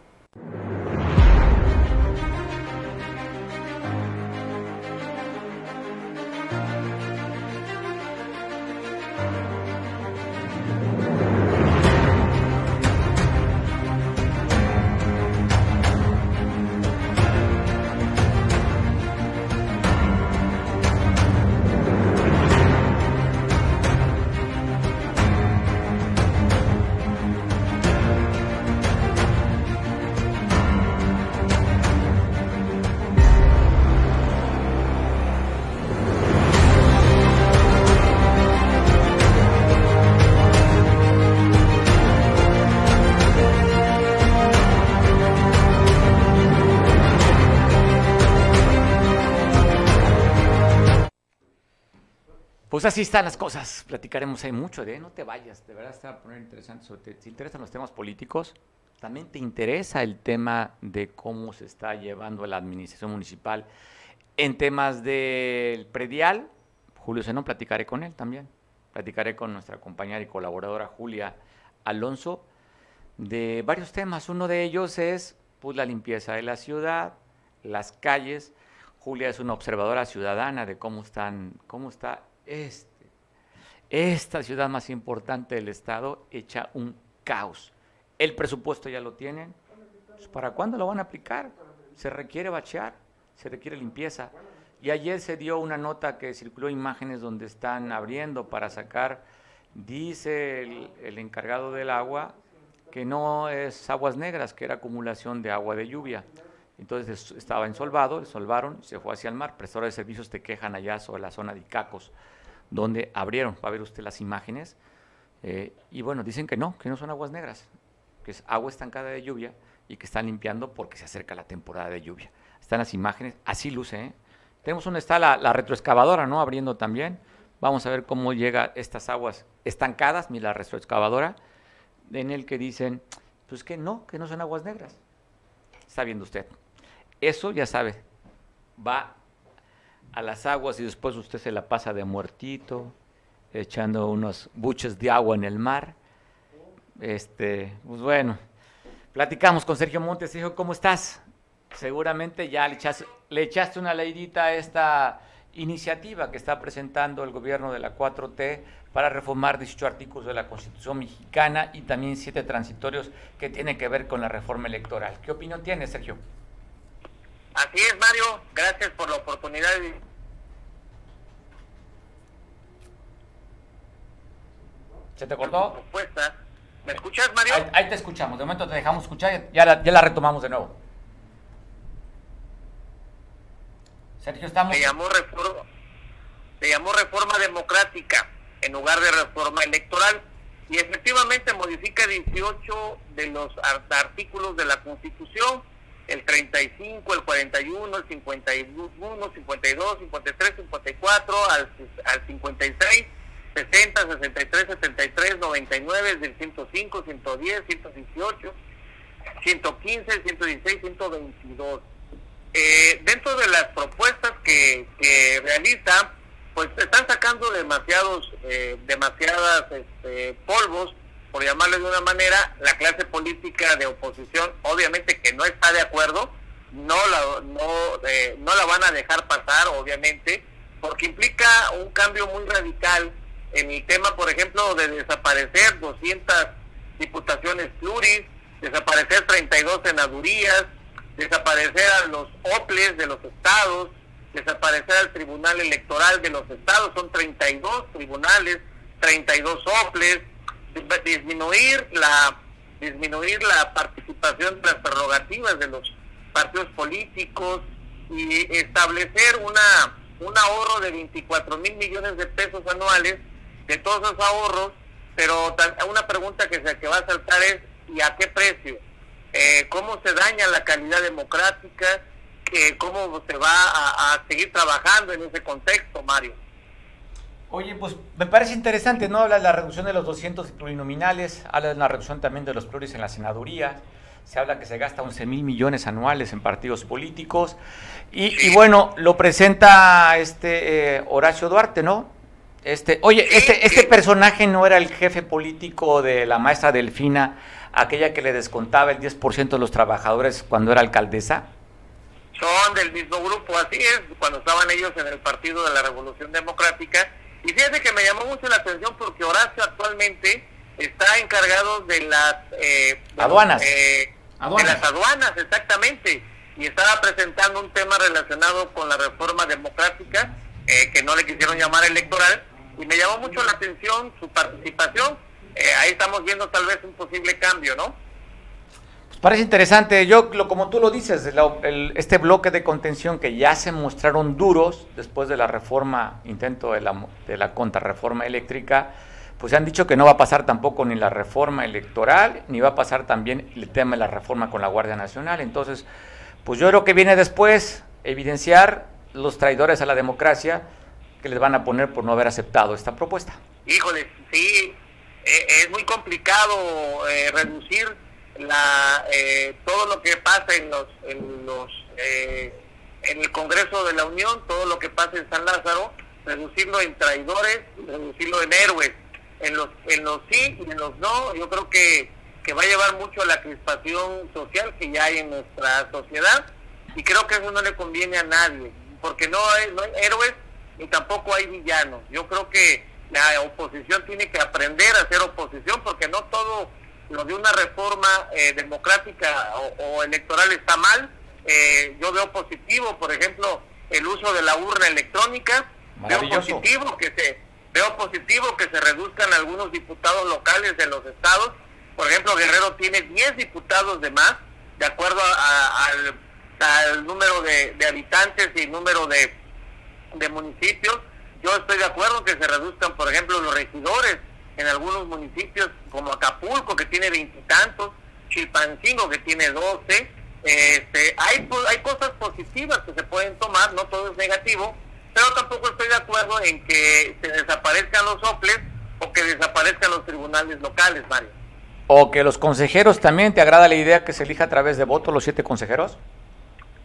Así están las cosas. Platicaremos ahí mucho de, no te vayas, de verdad está a poner interesante. Sobre, te, te interesan los temas políticos, también te interesa el tema de cómo se está llevando la administración municipal en temas del predial. Julio Zenón, platicaré con él también. Platicaré con nuestra compañera y colaboradora Julia Alonso de varios temas. Uno de ellos es pues, la limpieza de la ciudad, las calles. Julia es una observadora ciudadana de cómo están, cómo está este, esta ciudad más importante del estado hecha un caos. El presupuesto ya lo tienen. Pues, ¿Para cuándo lo van a aplicar? Se requiere bachear, se requiere limpieza. Y ayer se dio una nota que circuló imágenes donde están abriendo para sacar, dice el, el encargado del agua, que no es aguas negras, que era acumulación de agua de lluvia. Entonces estaba ensolvado, solvaron, se fue hacia el mar. Prestadores de servicios te quejan allá sobre la zona de Icacos donde abrieron, va a ver usted las imágenes, eh, y bueno, dicen que no, que no son aguas negras, que es agua estancada de lluvia y que están limpiando porque se acerca la temporada de lluvia. Están las imágenes, así luce. ¿eh? Tenemos donde está la, la, retroexcavadora, ¿no? Abriendo también. Vamos a ver cómo llega estas aguas estancadas, mira la retroexcavadora, en el que dicen, pues que no, que no son aguas negras. Está viendo usted. Eso ya sabe, va a las aguas y después usted se la pasa de muertito, echando unos buches de agua en el mar. Este, pues bueno, platicamos con Sergio Montes, dijo, ¿cómo estás? Seguramente ya le echaste, una leidita a esta iniciativa que está presentando el gobierno de la 4T para reformar 18 artículos de la Constitución mexicana y también siete transitorios que tienen que ver con la reforma electoral. ¿Qué opinión tiene, Sergio? Así es, Mario. Gracias por la oportunidad. ¿Se te cortó? ¿Me escuchas, Mario? Ahí, ahí, te escuchamos. De momento te dejamos escuchar. Ya la, ya la retomamos de nuevo. Sergio, estamos. Se llamó reforma, se llamó reforma democrática en lugar de reforma electoral y efectivamente modifica 18 de los artículos de la Constitución el 35, el 41, el 51, 52, 53, 54, al, al 56, 60, 63, 73, 99, del 105, 110, 118, 115, 116, 122. Eh, dentro de las propuestas que, que realiza, pues están sacando demasiados, eh, demasiadas este, polvos por llamarle de una manera, la clase política de oposición, obviamente que no está de acuerdo, no la, no, eh, no la van a dejar pasar, obviamente, porque implica un cambio muy radical en el tema, por ejemplo, de desaparecer 200 diputaciones pluris, desaparecer 32 senadurías, desaparecer a los OPLES de los estados, desaparecer al Tribunal Electoral de los estados, son 32 tribunales, 32 OPLES, disminuir la disminuir la participación de las prerrogativas de los partidos políticos y establecer una un ahorro de 24 mil millones de pesos anuales de todos esos ahorros, pero una pregunta que se que va a saltar es ¿y a qué precio? Eh, ¿Cómo se daña la calidad democrática? Eh, ¿Cómo se va a, a seguir trabajando en ese contexto, Mario? Oye, pues me parece interesante, ¿no? Habla de la reducción de los 200 plurinominales, habla de la reducción también de los pluris en la senaduría, se habla que se gasta 11 mil millones anuales en partidos políticos, y, y bueno, lo presenta este eh, Horacio Duarte, ¿no? Este, oye, este, este personaje no era el jefe político de la maestra Delfina, aquella que le descontaba el 10% de los trabajadores cuando era alcaldesa. Son del mismo grupo, así es, cuando estaban ellos en el Partido de la Revolución Democrática, y fíjate que me llamó mucho la atención porque Horacio actualmente está encargado de las eh, aduanas. Eh, aduanas. De las aduanas, exactamente. Y estaba presentando un tema relacionado con la reforma democrática, eh, que no le quisieron llamar electoral, y me llamó mucho la atención su participación. ahí estamos viendo tal vez un posible cambio, ¿no? Parece interesante. Yo, como tú lo dices, el, el, este bloque de contención que ya se mostraron duros después de la reforma, intento de la, de la contrarreforma eléctrica, pues han dicho que no va a pasar tampoco ni la reforma electoral, ni va a pasar también el tema de la reforma con la Guardia Nacional. Entonces, pues yo creo que viene después evidenciar los traidores a la democracia, que les van a poner por no haber aceptado esta propuesta. Híjole, sí, eh, es muy complicado eh, reducir la eh, todo lo que pasa en los en los eh, en el Congreso de la Unión, todo lo que pasa en San Lázaro, reducirlo en traidores, reducirlo en héroes, en los en los sí y en los no. Yo creo que que va a llevar mucho a la crispación social que ya hay en nuestra sociedad y creo que eso no le conviene a nadie, porque no hay, no hay héroes ni tampoco hay villanos. Yo creo que la oposición tiene que aprender a hacer oposición porque no todo lo de una reforma eh, democrática o, o electoral está mal. Eh, yo veo positivo, por ejemplo, el uso de la urna electrónica. Veo positivo que se veo positivo que se reduzcan algunos diputados locales de los estados. Por ejemplo, Guerrero tiene 10 diputados de más, de acuerdo a- a- al, al número de, de habitantes y número de, de municipios. Yo estoy de acuerdo que se reduzcan, por ejemplo, los regidores en algunos municipios como Acapulco, que tiene veintitantos, Chilpancingo, que tiene doce. Este, hay, hay cosas positivas que se pueden tomar, no todo es negativo, pero tampoco estoy de acuerdo en que se desaparezcan los soples o que desaparezcan los tribunales locales, Mario. O que los consejeros también, ¿te agrada la idea que se elija a través de voto los siete consejeros?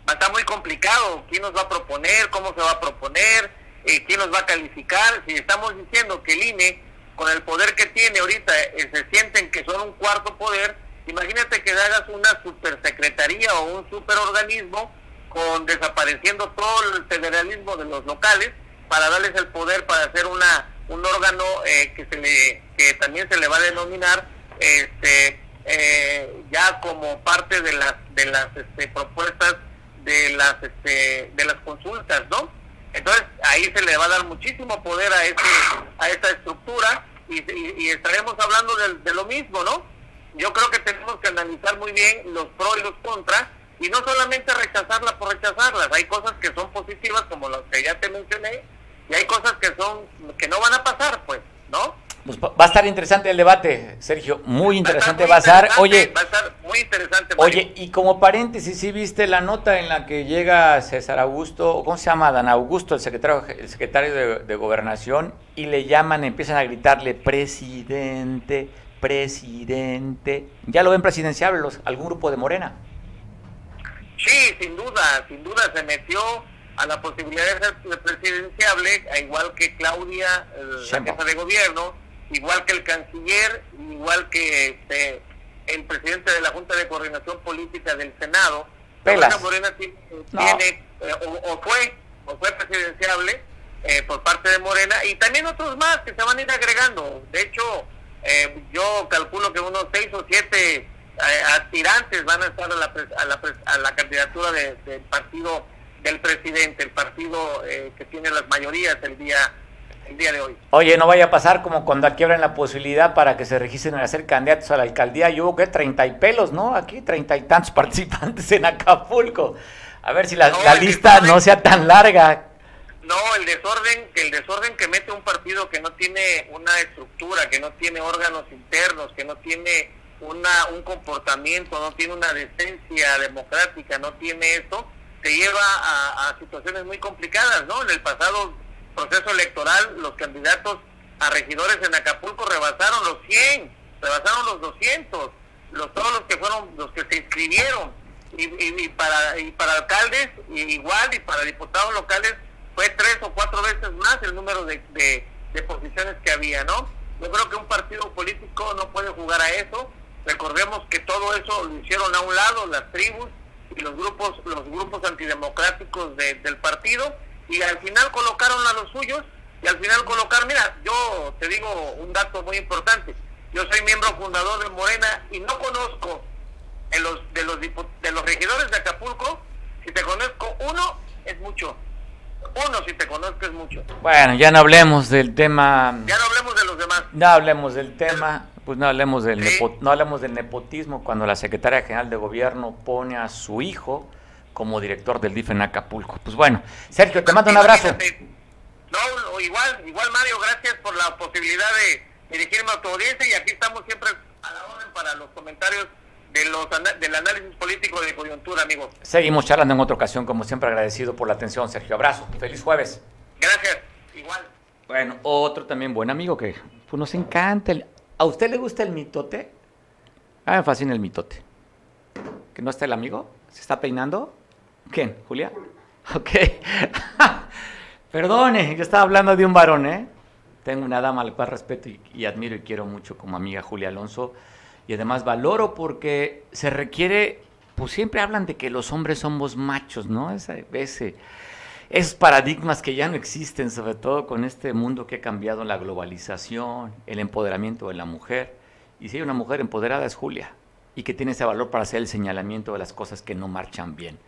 Estar muy complicado. ¿Quién nos va a proponer? ¿Cómo se va a proponer? Eh, ¿Quién nos va a calificar? Si estamos diciendo que el INE, con el poder que tiene ahorita, eh, se sienten que son un cuarto poder, imagínate que hagas una supersecretaría o un superorganismo con desapareciendo todo el federalismo de los locales para darles el poder para hacer una un órgano eh, que se le que también se le va a denominar este eh, ya como parte de las de las este, propuestas de las este, de las consultas, ¿no? Entonces ahí se le va a dar muchísimo poder a ese a esa estructura y estaremos hablando de, de lo mismo, ¿no? Yo creo que tenemos que analizar muy bien los pros y los contras y no solamente rechazarlas por rechazarlas. Hay cosas que son positivas como las que ya te mencioné y hay cosas que son que no van a pasar, pues, ¿no? Pues va a estar interesante el debate, Sergio, muy interesante va a estar. Oye, va a estar muy interesante. Mario. Oye, y como paréntesis, ¿sí viste la nota en la que llega César Augusto, ¿cómo se llama? Dan Augusto, el secretario, el secretario de, de Gobernación, y le llaman, empiezan a gritarle, presidente, presidente. ¿Ya lo ven presidenciable los, algún grupo de Morena? Sí, sin duda, sin duda se metió a la posibilidad de ser presidenciable, a igual que Claudia, eh, la jefa de gobierno, igual que el canciller, igual que este, el presidente de la Junta de Coordinación Política del Senado. Pelas. Morena No. tiene, eh, o, o fue, o fue presidenciable eh, por parte de Morena, y también otros más que se van a ir agregando. De hecho, eh, yo calculo que unos seis o siete eh, aspirantes van a estar a la, pres- a la, pres- a la candidatura de- del partido del presidente, el partido eh, que tiene las mayorías el día el día de hoy. Oye, no vaya a pasar como cuando aquí abren la posibilidad para que se registren a ser candidatos a la alcaldía. Y hubo que treinta y pelos, ¿no? Aquí treinta y tantos participantes en Acapulco. A ver si la, No, la el lista desorden. no sea tan larga. No, el desorden, que el desorden que mete un partido que no tiene una estructura, que no tiene órganos internos, que no tiene una un comportamiento, no tiene una decencia democrática, no tiene eso, te lleva a, a situaciones muy complicadas, ¿no? En el pasado proceso electoral, los candidatos a regidores en Acapulco rebasaron los 100, rebasaron los 200, los todos los que fueron, los que se inscribieron, y, para y para alcaldes igual y para diputados locales fue tres o cuatro veces más el número de, de, posiciones que había, ¿no? Yo creo que un partido político no puede jugar a eso. Recordemos que todo eso lo hicieron a un lado las tribus y los grupos los grupos antidemocráticos de- del partido y al final colocaron a los suyos y al final colocar, mira, yo te digo un dato muy importante. Yo soy miembro fundador de Morena y no conozco de los de los de los regidores de Acapulco, si te conozco uno es mucho. Uno si te conozco es mucho. Bueno, ya no hablemos del tema. Ya no hablemos de los demás. No hablemos del tema, pues no hablemos del Sí. no hablemos del nepotismo cuando la secretaria general de gobierno pone a su hijo como director del DIF en Acapulco. Pues bueno, Sergio, te mando un abrazo. No, igual, igual Mario, gracias por la posibilidad de dirigirme a tu audiencia y aquí estamos siempre a la orden para los comentarios de los del análisis político de coyuntura, amigos. Seguimos charlando en otra ocasión, como siempre agradecido por la atención, Sergio. Abrazo, feliz jueves. Gracias. igual. Bueno, otro también buen amigo que pues, nos encanta. el- ¿A usted le gusta el mitote? A mí me fascina el mitote. ¿Que no está el amigo? ¿Se está peinando? ¿Quién? ¿Julia? Ok. Perdone, yo estaba hablando de un varón, ¿eh? Tengo una dama al cual respeto y, admiro y quiero mucho como amiga Julia Alonso. Y además valoro porque se requiere, pues siempre hablan de que los hombres somos machos, ¿no? Ese, ese, esos paradigmas que ya no existen, sobre todo con este mundo que ha cambiado la globalización, el empoderamiento de la mujer. Y si hay una mujer empoderada es Julia, y que tiene ese valor para hacer el señalamiento de las cosas que no marchan bien.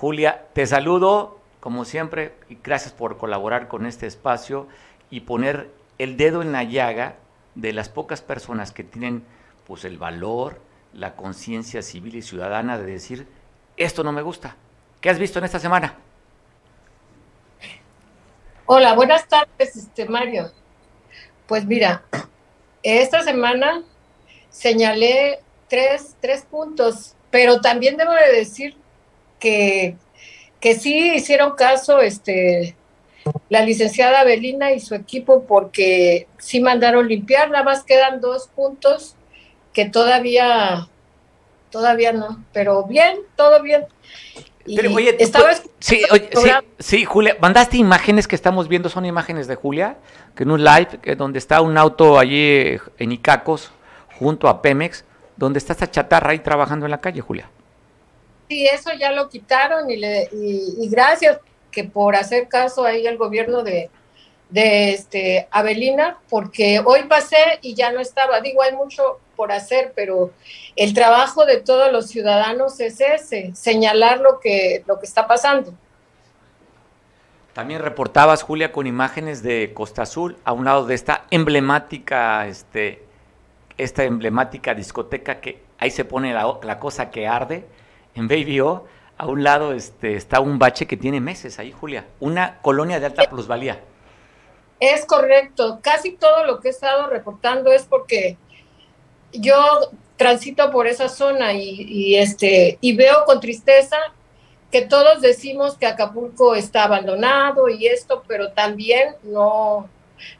Julia, te saludo, como siempre, y gracias por colaborar con este espacio y poner el dedo en la llaga de las pocas personas que tienen pues el valor, la conciencia civil y ciudadana de decir, esto no me gusta. ¿Qué has visto en esta semana? Hola, buenas tardes, este Mario. Pues mira, esta semana señalé tres, tres puntos, pero también debo de decir que, que sí hicieron caso este, la licenciada Belina y su equipo porque sí mandaron limpiar, nada más quedan dos puntos que todavía, todavía no, pero bien, todo bien. Pero, oye, ¿tú estaba puedes- sí, oye, sí, sí, Julia, mandaste imágenes que estamos viendo, son imágenes de Julia, que en un live, que donde está un auto allí eh, en Icacos, junto a Pemex, donde está esta chatarra ahí trabajando en la calle, Julia. Sí, eso ya lo quitaron y, le, y, gracias que por hacer caso ahí el gobierno de, de este Avelina, porque hoy pasé y ya no estaba. Digo, hay mucho por hacer, pero el trabajo de todos los ciudadanos es ese, señalar lo que, lo que está pasando. También reportabas, Julia, con imágenes de Costa Azul, a un lado de esta emblemática, este, esta emblemática discoteca que ahí se pone la, la cosa que arde, en Baby a un lado este, está un bache que tiene meses ahí, Julia, una colonia de alta plusvalía. Es correcto. Casi todo lo que he estado reportando es porque yo transito por esa zona y, y, este y veo con tristeza que todos decimos que Acapulco está abandonado y esto, pero también no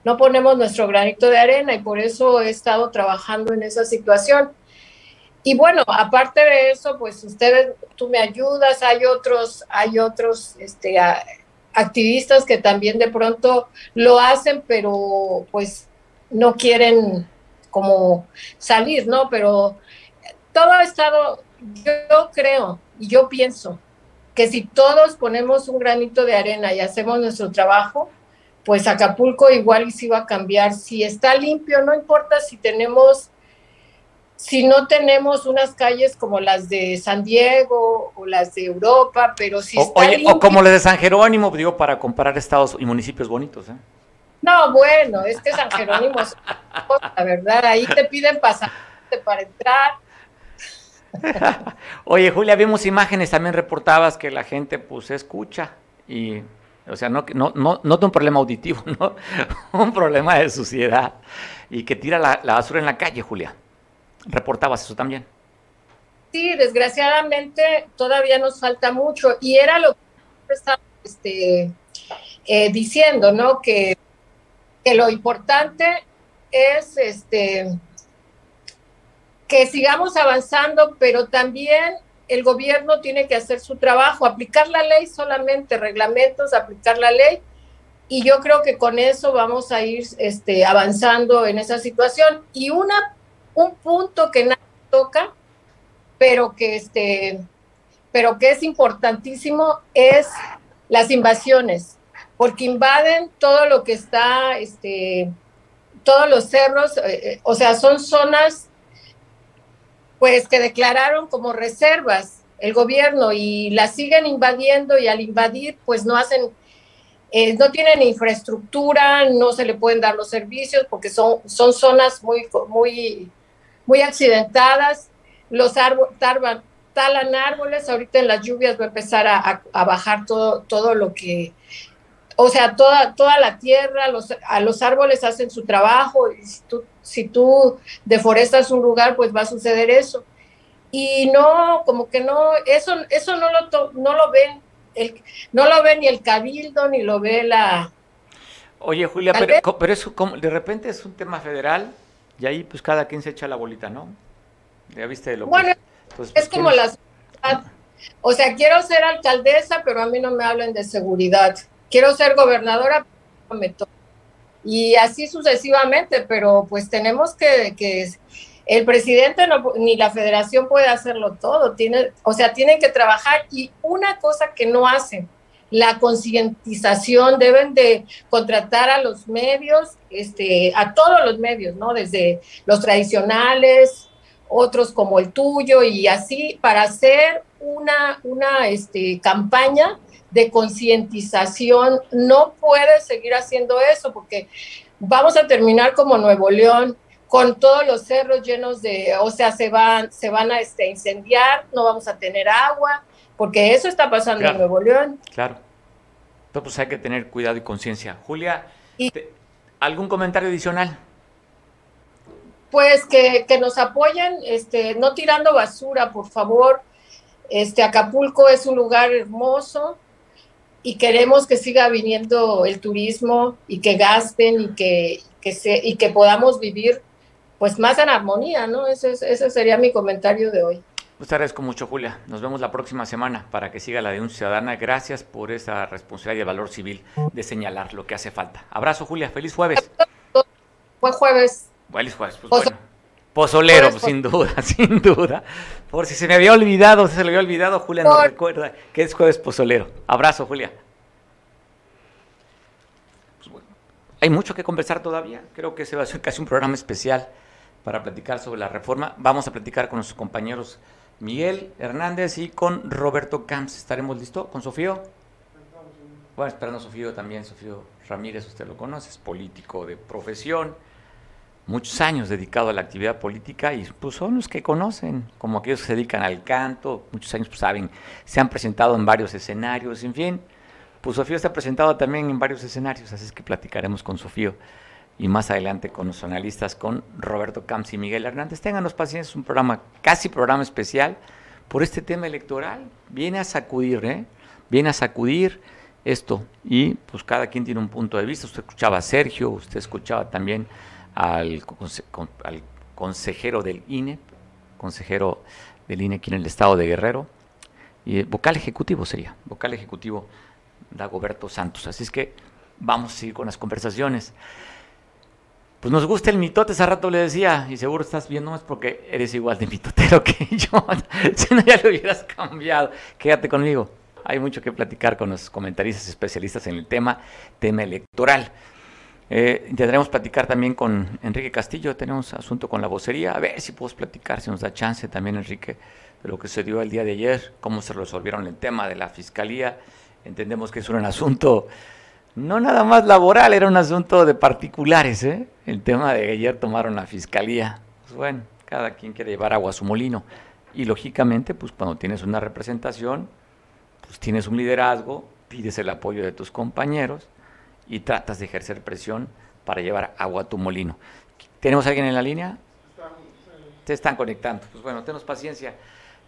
no ponemos nuestro granito de arena y por eso he estado trabajando en esa situación. Y bueno, aparte de eso, pues ustedes, tú me ayudas, hay otros, hay otros, este, activistas que también de pronto lo hacen, pero pues no quieren como salir, ¿no? Pero todo ha estado, yo creo y yo pienso que si todos ponemos un granito de arena y hacemos nuestro trabajo, pues Acapulco igual si va a cambiar. Si está limpio, no importa si tenemos, si no tenemos unas calles como las de San Diego o las de Europa, pero si O, oye, limpio, o como las de San Jerónimo, digo, para comparar estados y municipios bonitos. ¿eh? No, bueno, es que San Jerónimo es la verdad, ahí te piden pasaporte para entrar. Oye, Julia, vimos imágenes, también reportabas que la gente pues escucha y, o sea, no, no, no, no de un problema auditivo, ¿no? un problema de suciedad y que tira la, la basura en la calle, Julia. Reportabas eso también. Sí, desgraciadamente todavía nos falta mucho y era lo que estaba este, eh, diciendo, ¿no? Que, que lo importante es este que sigamos avanzando, pero también el gobierno tiene que hacer su trabajo, aplicar la ley solamente, reglamentos, aplicar la ley, y yo creo que con eso vamos a ir este, avanzando en esa situación. Y una, un punto que nadie toca, pero que, este, pero que es importantísimo, es las invasiones, porque invaden todo lo que está, este, todos los cerros, eh, o sea, son zonas pues que declararon como reservas el gobierno y las siguen invadiendo y al invadir pues no hacen, eh, no tienen infraestructura, no se le pueden dar los servicios porque son, son zonas muy, muy, muy accidentadas, los árboles, talan árboles, ahorita en las lluvias va a empezar a, a, a bajar todo, todo lo que, o sea, toda, toda la tierra, los, a los árboles hacen su trabajo, y si tú, si tú deforestas un lugar, pues va a suceder eso. Y no, como que no, eso, eso no lo, to, no lo ven, el, no lo ve ni el cabildo, ni lo ve la, Oye, Julia, pero, pero eso como, de repente es un tema federal y ahí pues cada quien se echa la bolita, ¿no? Ya viste lo que- Bueno, Entonces, Es pues, como ¿quién- la seguridad. O sea, quiero ser alcaldesa, pero a mí no me hablen de seguridad. Quiero ser gobernadora, pero no me toca. Y así sucesivamente, pero pues tenemos que, que el presidente no, ni la federación puede hacerlo todo. Tiene, o sea, tienen que trabajar y una cosa que no hacen, la concientización, deben de contratar a los medios, este, a todos los medios, ¿no? Desde los tradicionales, otros como el tuyo y así para hacer una, una este, campaña de concientización. No puedes seguir haciendo eso porque vamos a terminar como Nuevo León con todos los cerros llenos de, o sea, se van, se van a este, incendiar, no vamos a tener agua, porque eso está pasando Claro. en Nuevo León. Claro. Entonces, pues hay que tener cuidado y conciencia. Julia, Y- te- ¿algún comentario adicional? Pues que, que nos apoyen, este, no tirando basura, por favor. Este Acapulco es un lugar hermoso y queremos que siga viniendo el turismo y que gasten y que, que se, y que podamos vivir pues más en armonía, ¿no? Ese, es- ese sería mi comentario de hoy. Pues te agradezco mucho, Julia. Nos vemos la próxima semana para que siga la denuncia ciudadana. Gracias por esa responsabilidad y el valor civil de señalar lo que hace falta. Abrazo, Julia. Feliz jueves. Buen jueves. Feliz jueves. Pues Pozo- bueno. Pozolero, Jueves, sin duda, sin duda. Por si se me había olvidado, se le había olvidado, Julia nos Por- recuerda que es jueves pozolero. Abrazo, Julia. Pues bueno, hay mucho que conversar todavía. Creo que se va a hacer casi un programa especial para platicar sobre la reforma. Vamos a platicar con nuestros compañeros Miguel Hernández y con Roberto Camps. ¿Estaremos listos? ¿Con Sofío? Bueno, esperando Sofío también. Sofío Ramírez, usted lo conoce, es político de profesión muchos años dedicado a la actividad política y pues son los que conocen, como aquellos que se dedican al canto, muchos años pues saben, se han presentado en varios escenarios, en fin, pues Sofío está presentado también en varios escenarios, así es que platicaremos con Sofío y más adelante con los analistas, con Roberto Camps y Miguel Hernández. Ténganos paciencia, es un programa, casi programa especial por este tema electoral, viene a sacudir, ¿eh? viene a sacudir esto y pues cada quien tiene un punto de vista, usted escuchaba a Sergio, usted escuchaba también al, conse- con- al consejero del INE, consejero del INE aquí en el estado de Guerrero, y eh, vocal ejecutivo sería, vocal ejecutivo Dagoberto Santos. Así es que vamos a seguir con las conversaciones. Pues nos gusta el mitote, hace rato le decía, y seguro estás viendo más porque eres igual de mitotero que yo. si no, ya lo hubieras cambiado. Quédate conmigo. Hay mucho que platicar con los comentaristas especialistas en el tema, tema electoral. Eh, intentaremos platicar también con Enrique Castillo, tenemos asunto con la vocería, a ver si podemos platicar, si nos da chance también Enrique, de lo que se dio el día de ayer, cómo se resolvieron el tema de la fiscalía. Entendemos que es un asunto no nada más laboral, era un asunto de particulares, ¿eh? El tema de que ayer tomaron la fiscalía. Pues bueno, cada quien quiere llevar agua a su molino. Y lógicamente, pues cuando tienes una representación, pues tienes un liderazgo, pides el apoyo de tus compañeros y tratas de ejercer presión para llevar agua a tu molino. ¿Tenemos a alguien en la línea? Se están conectando. Pues bueno, tenos paciencia.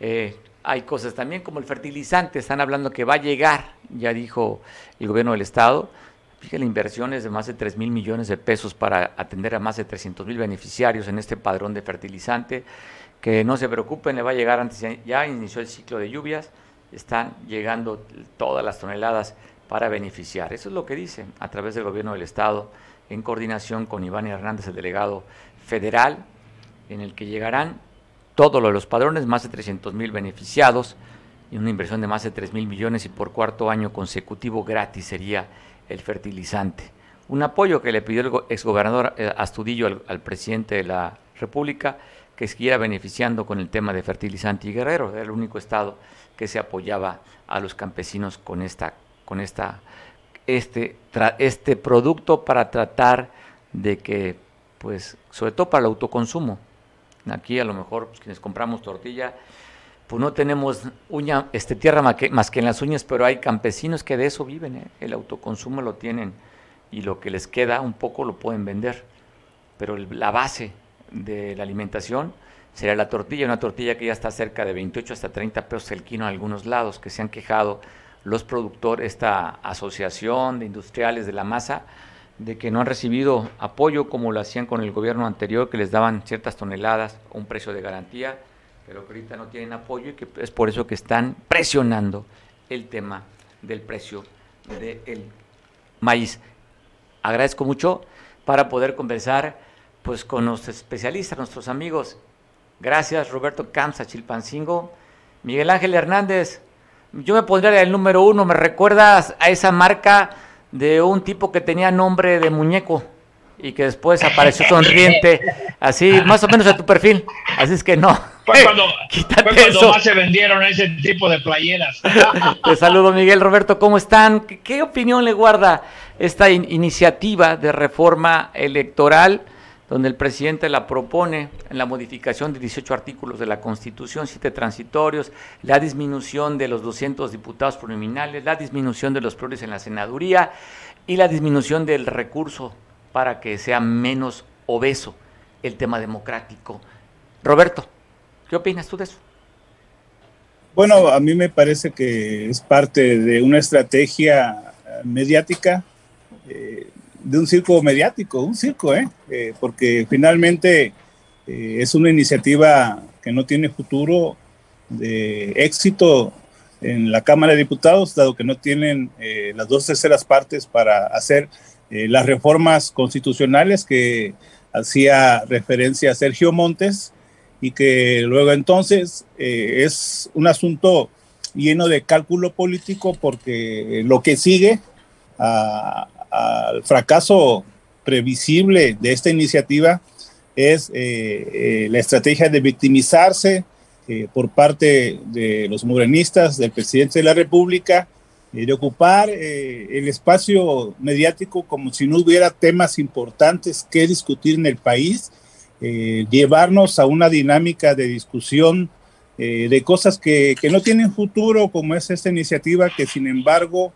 Eh, hay cosas también como el fertilizante, están hablando que va a llegar, ya dijo el gobierno del estado. Fíjate, inversiones de más de 3 mil millones de pesos para atender a más de 300 mil beneficiarios en este padrón de fertilizante. Que no se preocupen, le va a llegar antes, ya- inició el ciclo de lluvias, están llegando todas las toneladas para beneficiar. Eso es lo que dice a través del gobierno del Estado, en coordinación con Iván Hernández, el delegado federal, en el que llegarán todos los padrones, más de 300 mil beneficiados y una inversión de más de 3 mil millones y por cuarto año consecutivo gratis sería el fertilizante. Un apoyo que le pidió el go- exgobernador eh, Astudillo al, al presidente de la República que siguiera beneficiando con el tema de fertilizante y Guerrero. Era el único estado que se apoyaba a los campesinos con esta, con esta, este, tra- este producto para tratar de que, pues, sobre todo para el autoconsumo. Aquí a lo mejor pues, quienes compramos tortilla, pues no tenemos uña, este, tierra ma- que- más que en las uñas, pero hay campesinos que de eso viven, ¿eh? el autoconsumo lo tienen y lo que les queda un poco lo pueden vender. Pero la base de la alimentación sería la tortilla, una tortilla que ya está cerca de 28 hasta 30 pesos el kilo en algunos lados, que se han quejado los productores, esta asociación de industriales de la masa, de que no han recibido apoyo como lo hacían con el gobierno anterior, que les daban ciertas toneladas a un precio de garantía, pero que ahorita no tienen apoyo y que es por eso que están presionando el tema del precio del maíz. Agradezco mucho para poder conversar pues con los especialistas, nuestros amigos. Gracias Roberto Camps, Chilpancingo. Miguel Ángel Hernández, yo me pondría el número uno, ¿me recuerdas a esa marca de un tipo que tenía nombre de muñeco y que después apareció sonriente, así más o menos a tu perfil. Así es que no. Fue cuando, más se vendieron ese tipo de playeras. Te saludo, Miguel Roberto, ¿cómo están? ¿Qué, opinión le guarda esta iniciativa de reforma electoral? Donde el presidente la propone en la modificación de 18 artículos de la Constitución, siete transitorios, la disminución de los 200 diputados pronominales, la disminución de los plurales en la senaduría y la disminución del recurso para que sea menos obeso el tema democrático. Roberto, ¿qué opinas tú de eso? Bueno, a mí me parece que es parte de una estrategia mediática eh, de un circo mediático, un circo, ¿eh? eh porque finalmente eh, es una iniciativa que no tiene futuro de éxito en la Cámara de Diputados, dado que no tienen eh, las dos terceras partes para hacer las reformas constitucionales que hacía referencia a Sergio Montes y que luego entonces es un asunto lleno de cálculo político porque lo que sigue a, al fracaso previsible de esta iniciativa es eh, eh, la estrategia de victimizarse eh, por parte de los morenistas, del presidente de la República, de ocupar el espacio mediático como si no hubiera temas importantes que discutir en el país, llevarnos a una dinámica de discusión de cosas que, que no tienen futuro, como es esta iniciativa que sin embargo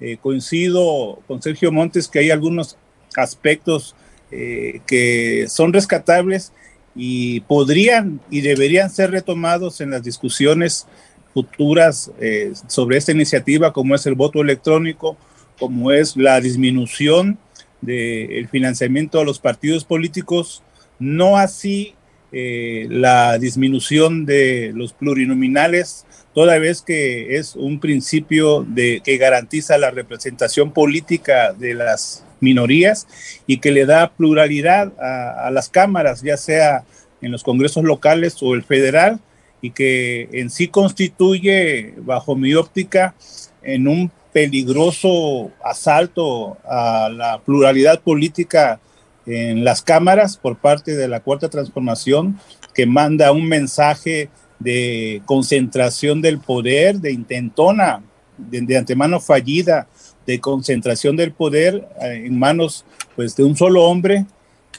eh, coincido con Sergio Montes que hay algunos aspectos eh, que son rescatables y podrían y deberían ser retomados en las discusiones futuras eh, sobre esta iniciativa, como es el voto electrónico, como es la disminución del financiamiento a los partidos políticos, no así la disminución de los plurinominales toda vez que es un principio de, que garantiza la representación política de las minorías y que le da pluralidad a, las cámaras, ya sea en los congresos locales o el federal, y que en sí constituye, bajo mi óptica, en un peligroso asalto a la pluralidad política en las cámaras por parte de la Cuarta Transformación, que manda un mensaje de concentración del poder, de intentona, de, antemano fallida, de concentración del poder eh, en manos pues, de un solo hombre.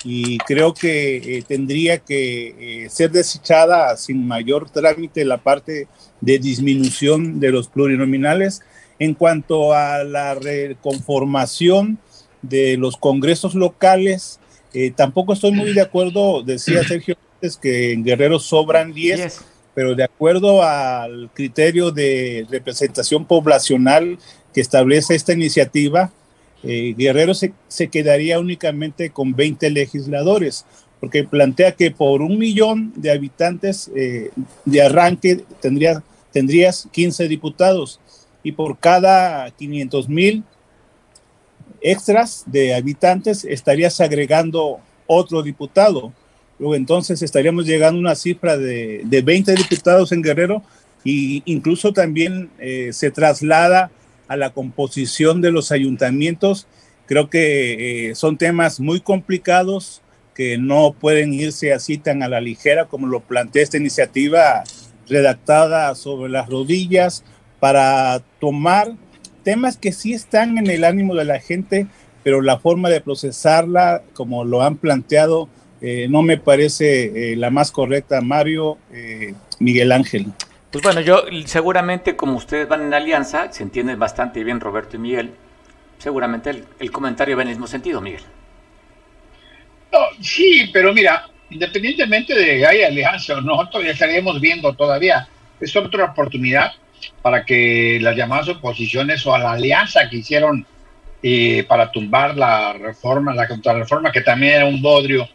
Y creo que eh, tendría que eh, ser desechada sin mayor trámite la parte de disminución de los plurinominales. En cuanto a la reconformación de los congresos locales, tampoco estoy muy de acuerdo, decía Sergio que en Guerrero sobran 10 pero de acuerdo al criterio de representación poblacional que establece esta iniciativa, eh, Guerrero se, quedaría únicamente con 20 legisladores, porque plantea que por un millón de habitantes eh, de arranque tendría, tendrías 15 diputados y por cada 500 mil extras de habitantes estarías agregando otro diputado luego entonces estaríamos llegando a una cifra de, de 20 diputados en Guerrero e incluso también eh, se traslada a la composición de los ayuntamientos. Creo que eh, son temas muy complicados que no pueden irse así tan a la ligera como lo plantea esta iniciativa redactada sobre las rodillas para tomar temas que sí están en el ánimo de la gente, pero la forma de procesarla, como lo han planteado, eh, no me parece eh, la más correcta, Mario eh, Miguel Ángel. Pues bueno, yo seguramente como ustedes van en alianza, se entienden bastante bien Roberto y Miguel, seguramente el, comentario va en el mismo sentido, Miguel. sí, pero mira, independientemente de que haya alianza o no, todavía estaríamos viendo todavía, es otra oportunidad para que las llamadas oposiciones o a la alianza que hicieron y para tumbar la reforma, la contrarreforma, que también era un bodrio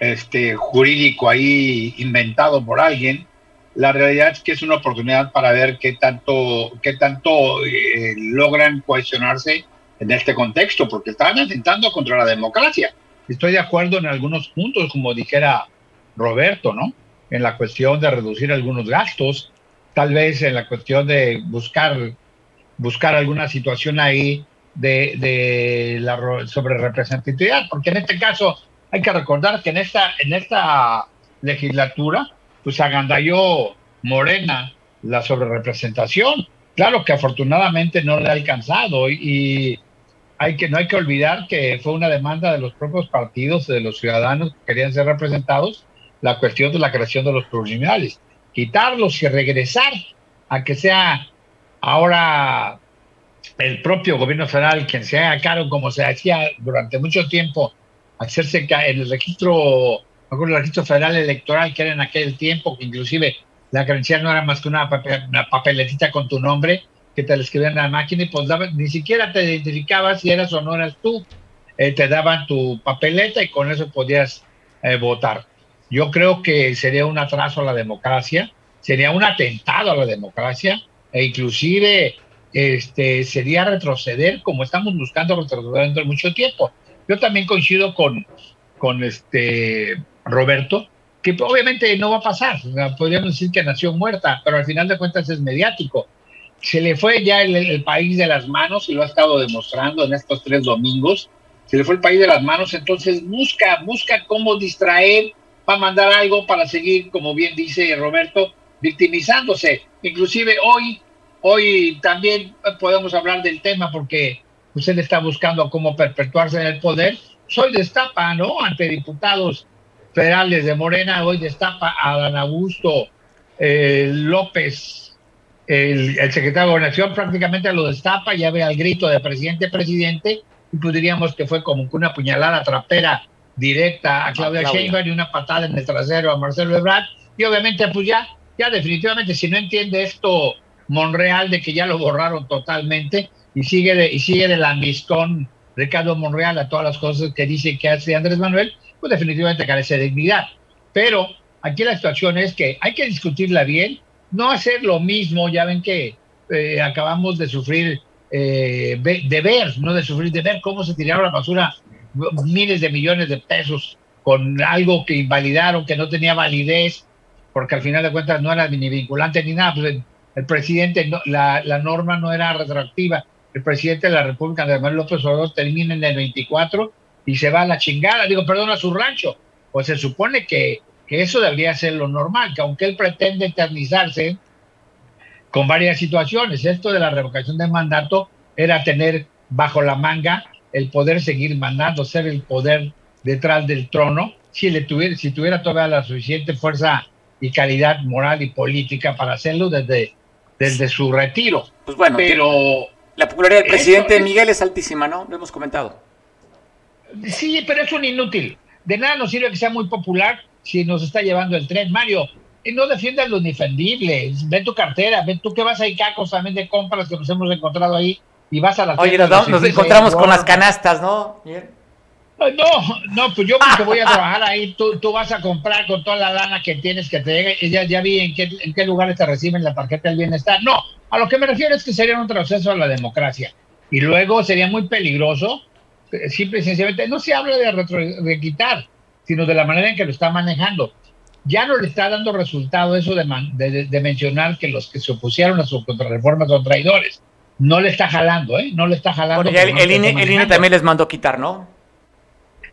este, jurídico ahí inventado por alguien. La realidad es que es una oportunidad para ver qué tanto, qué tanto eh, logran cohesionarse en este contexto, porque están atentando contra la democracia. Estoy de acuerdo en algunos puntos, como dijera Roberto, ¿no? En la cuestión de reducir algunos gastos, tal vez en la cuestión de buscar, buscar alguna situación ahí de, la sobre representatividad, porque en este caso hay que recordar que en esta, en esta legislatura, pues agandalló Morena la sobrerepresentación. Claro que afortunadamente no le ha alcanzado y, hay que, no hay que olvidar que fue una demanda de los propios partidos, de los ciudadanos que querían ser representados, la cuestión de la creación de los plurinominales. Quitarlos y regresar a que sea ahora el propio gobierno federal quien se haga cargo, como se hacía durante mucho tiempo, hacerse el registro, el registro federal electoral que era en aquel tiempo, que inclusive la credencial no era más que una, papeletita con tu nombre que te la escribían en la máquina y pues ni siquiera te identificabas si eras o no eras tú. Eh, te daban tu papeleta y con eso podías eh, votar. Yo creo que sería un atraso a la democracia, sería un atentado a la democracia e inclusive este, sería retroceder como estamos buscando retroceder dentro de mucho tiempo. Yo también coincido con, con este Roberto, que obviamente no va a pasar. Podríamos decir que nació muerta, pero al final de cuentas es mediático. Se le fue ya el, país de las manos y lo ha estado demostrando en estos tres domingos. Se le fue el país de las manos, entonces busca, busca cómo distraer para mandar algo para seguir, como bien dice Roberto, victimizándose. Inclusive hoy, hoy también podemos hablar del tema porque usted está buscando cómo perpetuarse en el poder. Soy destapa, ¿no? Ante diputados federales de Morena, hoy destapa a Dan Augusto eh, López, el, secretario de Gobernación, prácticamente lo destapa, ya ve al grito de presidente, presidente, y pues diríamos que fue como una puñalada trapera directa a Claudia, Sheinbaum y una patada en el trasero a Marcelo Ebrard, y obviamente pues ya, ya definitivamente si no entiende esto Monreal de que ya lo borraron totalmente, y sigue de, y sigue de lambiscón Ricardo Monreal a todas las cosas que dice que hace Andrés Manuel, pues definitivamente carece de dignidad. Pero aquí la situación es que hay que discutirla bien, no hacer lo mismo, ya ven que eh, acabamos de sufrir, eh, de ver, no de sufrir, de ver cómo se tiraron la basura miles de millones de pesos con algo que invalidaron, que no tenía validez, porque al final de cuentas no era ni vinculante ni nada, pues el, presidente, la, la norma no era retroactiva el presidente de la República, Andrés Manuel López Obrador, termina en el 24 y se va a la chingada, digo, perdón, a su rancho. Pues se supone que, que eso debería ser lo normal, que aunque él pretende eternizarse con varias situaciones, esto de la revocación de mandato era tener bajo la manga el poder seguir mandando, ser el poder detrás del trono, si, le tuviera, si tuviera toda la suficiente fuerza y calidad moral y política para hacerlo desde, desde su retiro. Pues bueno, pero la popularidad del presidente Miguel es altísima, ¿no? Lo hemos comentado. Sí, pero es un inútil. De nada nos sirve que sea muy popular si nos está llevando el tren. Mario, no defiendas lo indefendible. Ven tu cartera, ven tú que vas a ICA también de compras que nos hemos encontrado ahí y vas a la Oye, nos, nos encontramos con las canastas, ¿no? No, no, pues yo que voy a trabajar ahí, tú, tú, vas a comprar con toda la lana que tienes que te llegue. Ya, ya vi en qué, en qué lugares te reciben la tarjeta del bienestar. No, a lo que me refiero es que sería un proceso a la democracia. Y luego sería muy peligroso, eh, simple y sencillamente, no se habla de, de quitar, sino de la manera en que lo está manejando. Ya no le está dando resultado eso de, de, mencionar que los que se opusieron a su contrarreforma son traidores. No le está jalando, ¿eh? No le está jalando. el, INE, el INE también les mandó quitar, ¿no?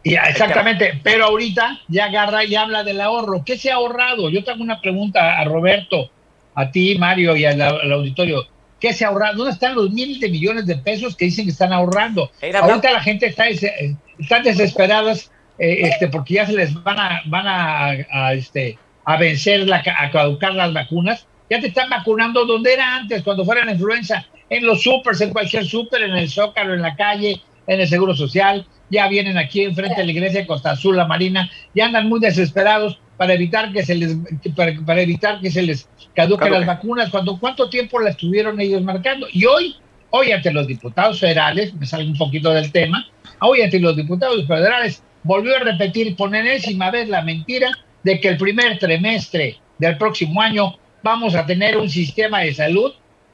Ya, exactamente, pero ahorita ya agarra y habla del ahorro. ¿Qué se ha ahorrado? Yo tengo una pregunta a Roberto, a ti, Mario, y al, auditorio. ¿Qué se ha ahorrado? ¿Dónde están los miles de millones de pesos que dicen que están ahorrando? ahorita la gente está, está desesperadas eh, este, porque ya se les van a, van a, este, a vencer, la, a caducar las vacunas. Ya te están vacunando donde era antes, cuando fuera la influenza, en los supers, en cualquier super, en el Zócalo, en la calle, en el Seguro Social, ya vienen aquí enfrente de la iglesia de Costa Azul, la Marina, y andan muy desesperados para evitar que se les para, evitar que se les caduquen las vacunas, cuando cuánto tiempo la estuvieron ellos marcando. Y hoy hoy ante los diputados federales, me salgo un poquito del tema, hoy ante los diputados federales volvió a repetir por enésima vez la mentira de que el primer trimestre del próximo año vamos a tener un sistema de salud,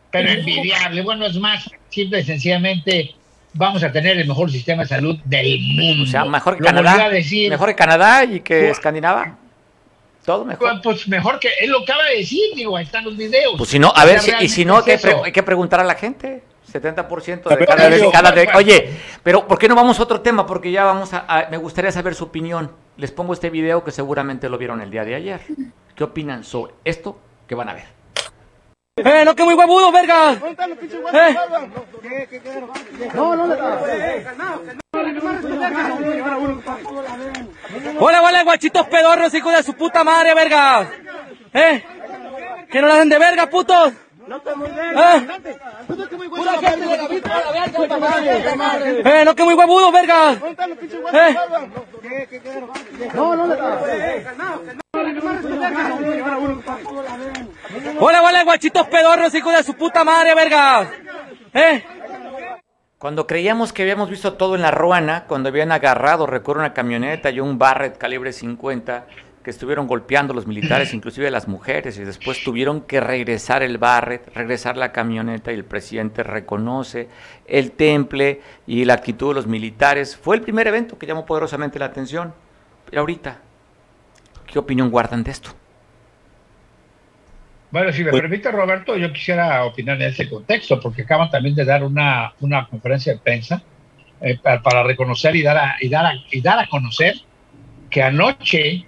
pero envidiable. Bueno, es más, simple y sencillamente vamos a tener el mejor sistema de salud del mundo. O sea, mejor que Lo Canadá. decir. Mejor que Canadá y que Pues- Escandinava. Todo mejor. Pues mejor que él lo acaba de decir, digo, ahí están los videos. Pues si no, a ver, si- y si no, hay que, es pre- eso. hay que preguntar a la gente. 70% A de ver, cada vez, cada. Oye, pero ¿por qué no vamos a otro tema? Porque ya vamos a, a- Me gustaría saber su opinión. Les pongo este video que seguramente lo vieron el día de ayer. ¿Qué opinan sobre esto que van a ver? ¡Eh, no que muy huevudo, verga! ¡Eh! ¡Hola, hola, guachitos pedorros, hijos de su puta madre, verga! ¡Eh! ¡Que no la hacen de verga, putos! ¡Eh! Pura gente de la vida, la verga, ¡Eh, no que muy huevudo, verga! ¡Eh! ¡Hola, hola, guachitos pedorros, hijos de su puta madre, verga! ¡Eh! Cuando creíamos que habíamos visto todo en la ruana, cuando habían agarrado, recuerdo una camioneta y un Barrett calibre 50, que estuvieron golpeando los militares, inclusive las mujeres, y después tuvieron que regresar el Barrett, regresar la camioneta, y el presidente reconoce el temple y la actitud de los militares. Fue el primer evento que llamó poderosamente la atención. Pero ahorita, ¿qué opinión guardan de esto? Bueno, si me Pues- permite, Roberto, yo quisiera opinar en ese contexto, porque acaban también de dar una, una conferencia de prensa eh, para, para reconocer y dar, a, y, dar a, y dar a conocer que anoche,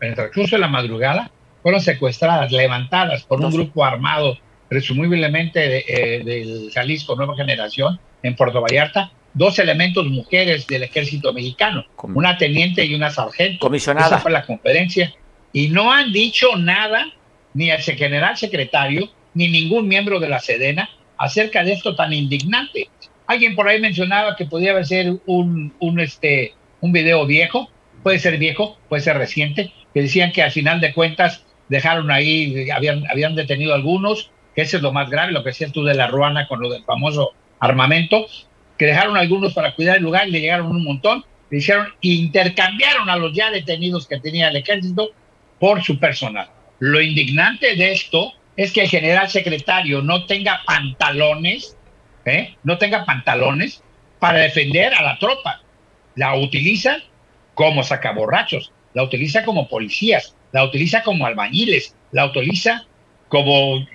en el transcurso de la madrugada, fueron secuestradas, levantadas por un grupo armado, presumiblemente de, eh, del Jalisco Nueva Generación, en Puerto Vallarta, dos elementos mujeres del ejército mexicano, una teniente y una sargento. Comisionada. Esa fue la conferencia. Y no han dicho nada, ni el general secretario, ni ningún miembro de la Sedena, acerca de esto tan indignante. Alguien por ahí mencionaba que podía ser un, un, este, un video viejo, puede ser viejo, puede ser reciente, decían que al final de cuentas dejaron ahí, habían, habían detenido algunos, que ese es lo más grave, lo que decías tú de la ruana con lo del famoso armamento, que dejaron algunos para cuidar el lugar y le llegaron un montón, le hicieron, intercambiaron a los ya detenidos que tenía el ejército por su personal. Lo indignante de esto es que el general secretario no tenga pantalones, ¿eh? no tenga pantalones para defender a la tropa. La utiliza como sacaborrachos, la utiliza como policías, la utiliza como albañiles, la utiliza como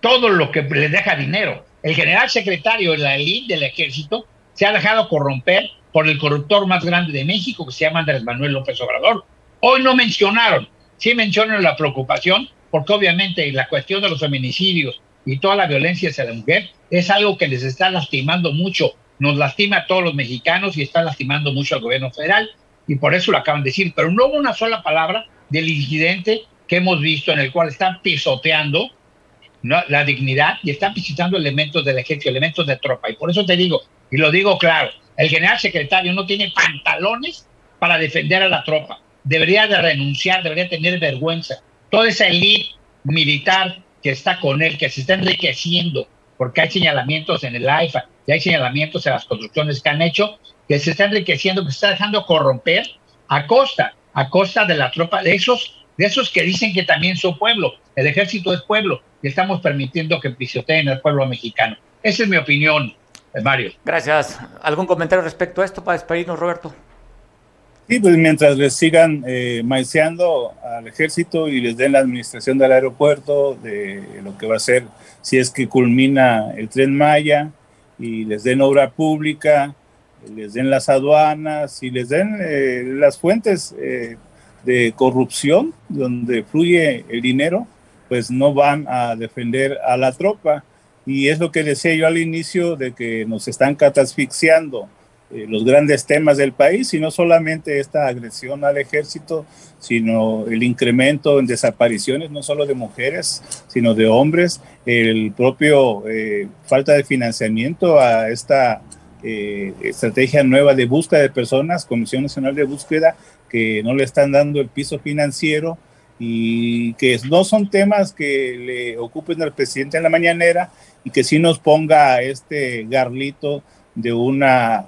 todo lo que le deja dinero. El general secretario de la elite del ejército se ha dejado corromper por el corruptor más grande de México, que se llama Andrés Manuel López Obrador. Hoy no mencionaron, sí mencionan la preocupación, porque obviamente la cuestión de los feminicidios y toda la violencia hacia la mujer es algo que les está lastimando mucho, nos lastima a todos los mexicanos y está lastimando mucho al gobierno federal, y por eso lo acaban de decir, pero no hubo una sola palabra del incidente que hemos visto en el cual están pisoteando la dignidad y están visitando elementos del ejército, elementos de tropa. Y por eso te digo, y lo digo claro, el general secretario no tiene pantalones para defender a la tropa. Debería de renunciar, debería tener vergüenza. Toda esa elite militar que está con él, que se está enriqueciendo, porque hay señalamientos en el AIFA y hay señalamientos en las construcciones que han hecho, que se está enriqueciendo, que se está dejando corromper a costa, a costa de la tropa, de esos, de esos que dicen que también son pueblo. El ejército es pueblo y estamos permitiendo que pisoteen al pueblo mexicano. Esa es mi opinión, eh, Mario. Gracias. ¿Algún comentario respecto a esto para despedirnos, Roberto? Sí, pues mientras les sigan eh, maiceando al ejército y les den la administración del aeropuerto, de lo que va a ser si es que culmina el tren Maya, y les den obra pública, les den las aduanas y les den eh, las fuentes eh, de corrupción donde fluye el dinero, pues no van a defender a la tropa. Y es lo que decía yo al inicio de que nos están catasfixiando eh, los grandes temas del país y no solamente esta agresión al ejército, sino el incremento en desapariciones, no solo de mujeres, sino de hombres, el propio eh, falta de financiamiento a esta eh, estrategia nueva de búsqueda de personas, Comisión Nacional de Búsqueda, que no le están dando el piso financiero y que no son temas que le ocupen al presidente en la mañanera y que sí nos ponga este garlito de una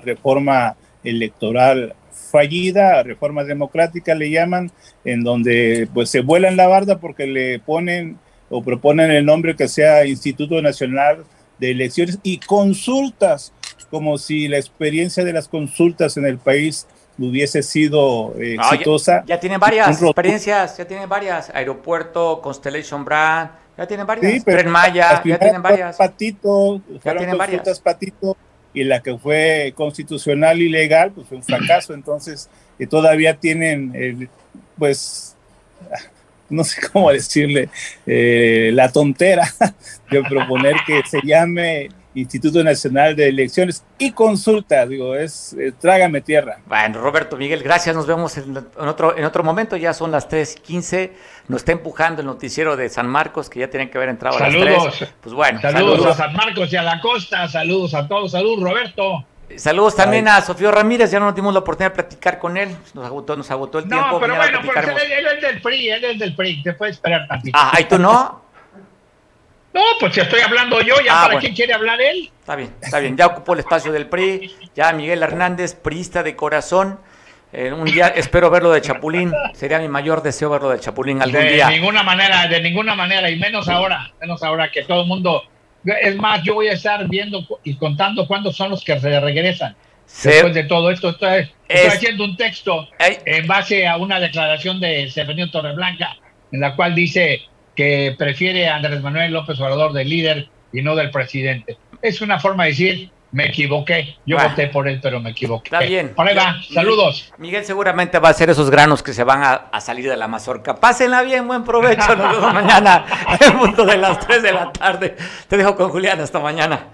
reforma electoral fallida, reforma democrática le llaman, en donde pues se vuelan la barda porque le ponen o proponen el nombre que sea Instituto Nacional de Elecciones y consultas, como si la experiencia de las consultas en el país hubiese sido eh, exitosa. ya, tienen varias experiencias, ya tienen varias, Aeropuerto, Constellation Brand, ya tienen varias, sí, Tren Maya, ya tienen varias. Patito, ya tienen varias. Patito, y la que fue constitucional y legal, pues fue un fracaso, entonces eh, todavía tienen, eh, pues, no sé cómo decirle, la tontera de proponer que se llame Instituto Nacional de Elecciones y Consulta, digo, es eh, trágame tierra. Bueno, Roberto Miguel, gracias, nos vemos en, otro, en otro momento, ya son las 3.15, nos está empujando el noticiero de San Marcos, que ya tienen que haber entrado a las 3. Pues bueno, saludos, a San Marcos y a la costa, saludos a todos, saludos Roberto. Saludos también a Sofío Ramírez, ya no tuvimos la oportunidad de platicar con él, nos agotó, nos agotó el tiempo. No, pero bueno, pues él, es del PRI, él es del PRI, te puede esperar tantito. Ah, ¿y tú no? No, pues si estoy hablando yo, ¿ya ah, para quién quiere hablar él? Está bien, está bien. Ya ocupó el espacio del PRI, ya Miguel Hernández, priista de corazón. Eh, un día espero verlo de Chapulín. Sería mi mayor deseo verlo de Chapulín algún de día. De ninguna manera, de ninguna manera, y menos ahora, menos ahora que todo el mundo. Es más, yo voy a estar viendo y contando cuántos son los que se regresan. Después de todo esto, estoy, haciendo un texto en base a una declaración de Seferino Torreblanca, en la cual dice que prefiere a Andrés Manuel López Obrador del líder y no del presidente. Es una forma de decir, me equivoqué. Yo voté por él, pero me equivoqué. Está bien. Por ahí va. Saludos. Miguel seguramente va a ser esos granos que se van a, salir de la mazorca. Pásenla bien, buen provecho. Nos vemos mañana en punto de las 3 de la tarde. Te dejo con Julián. Hasta mañana.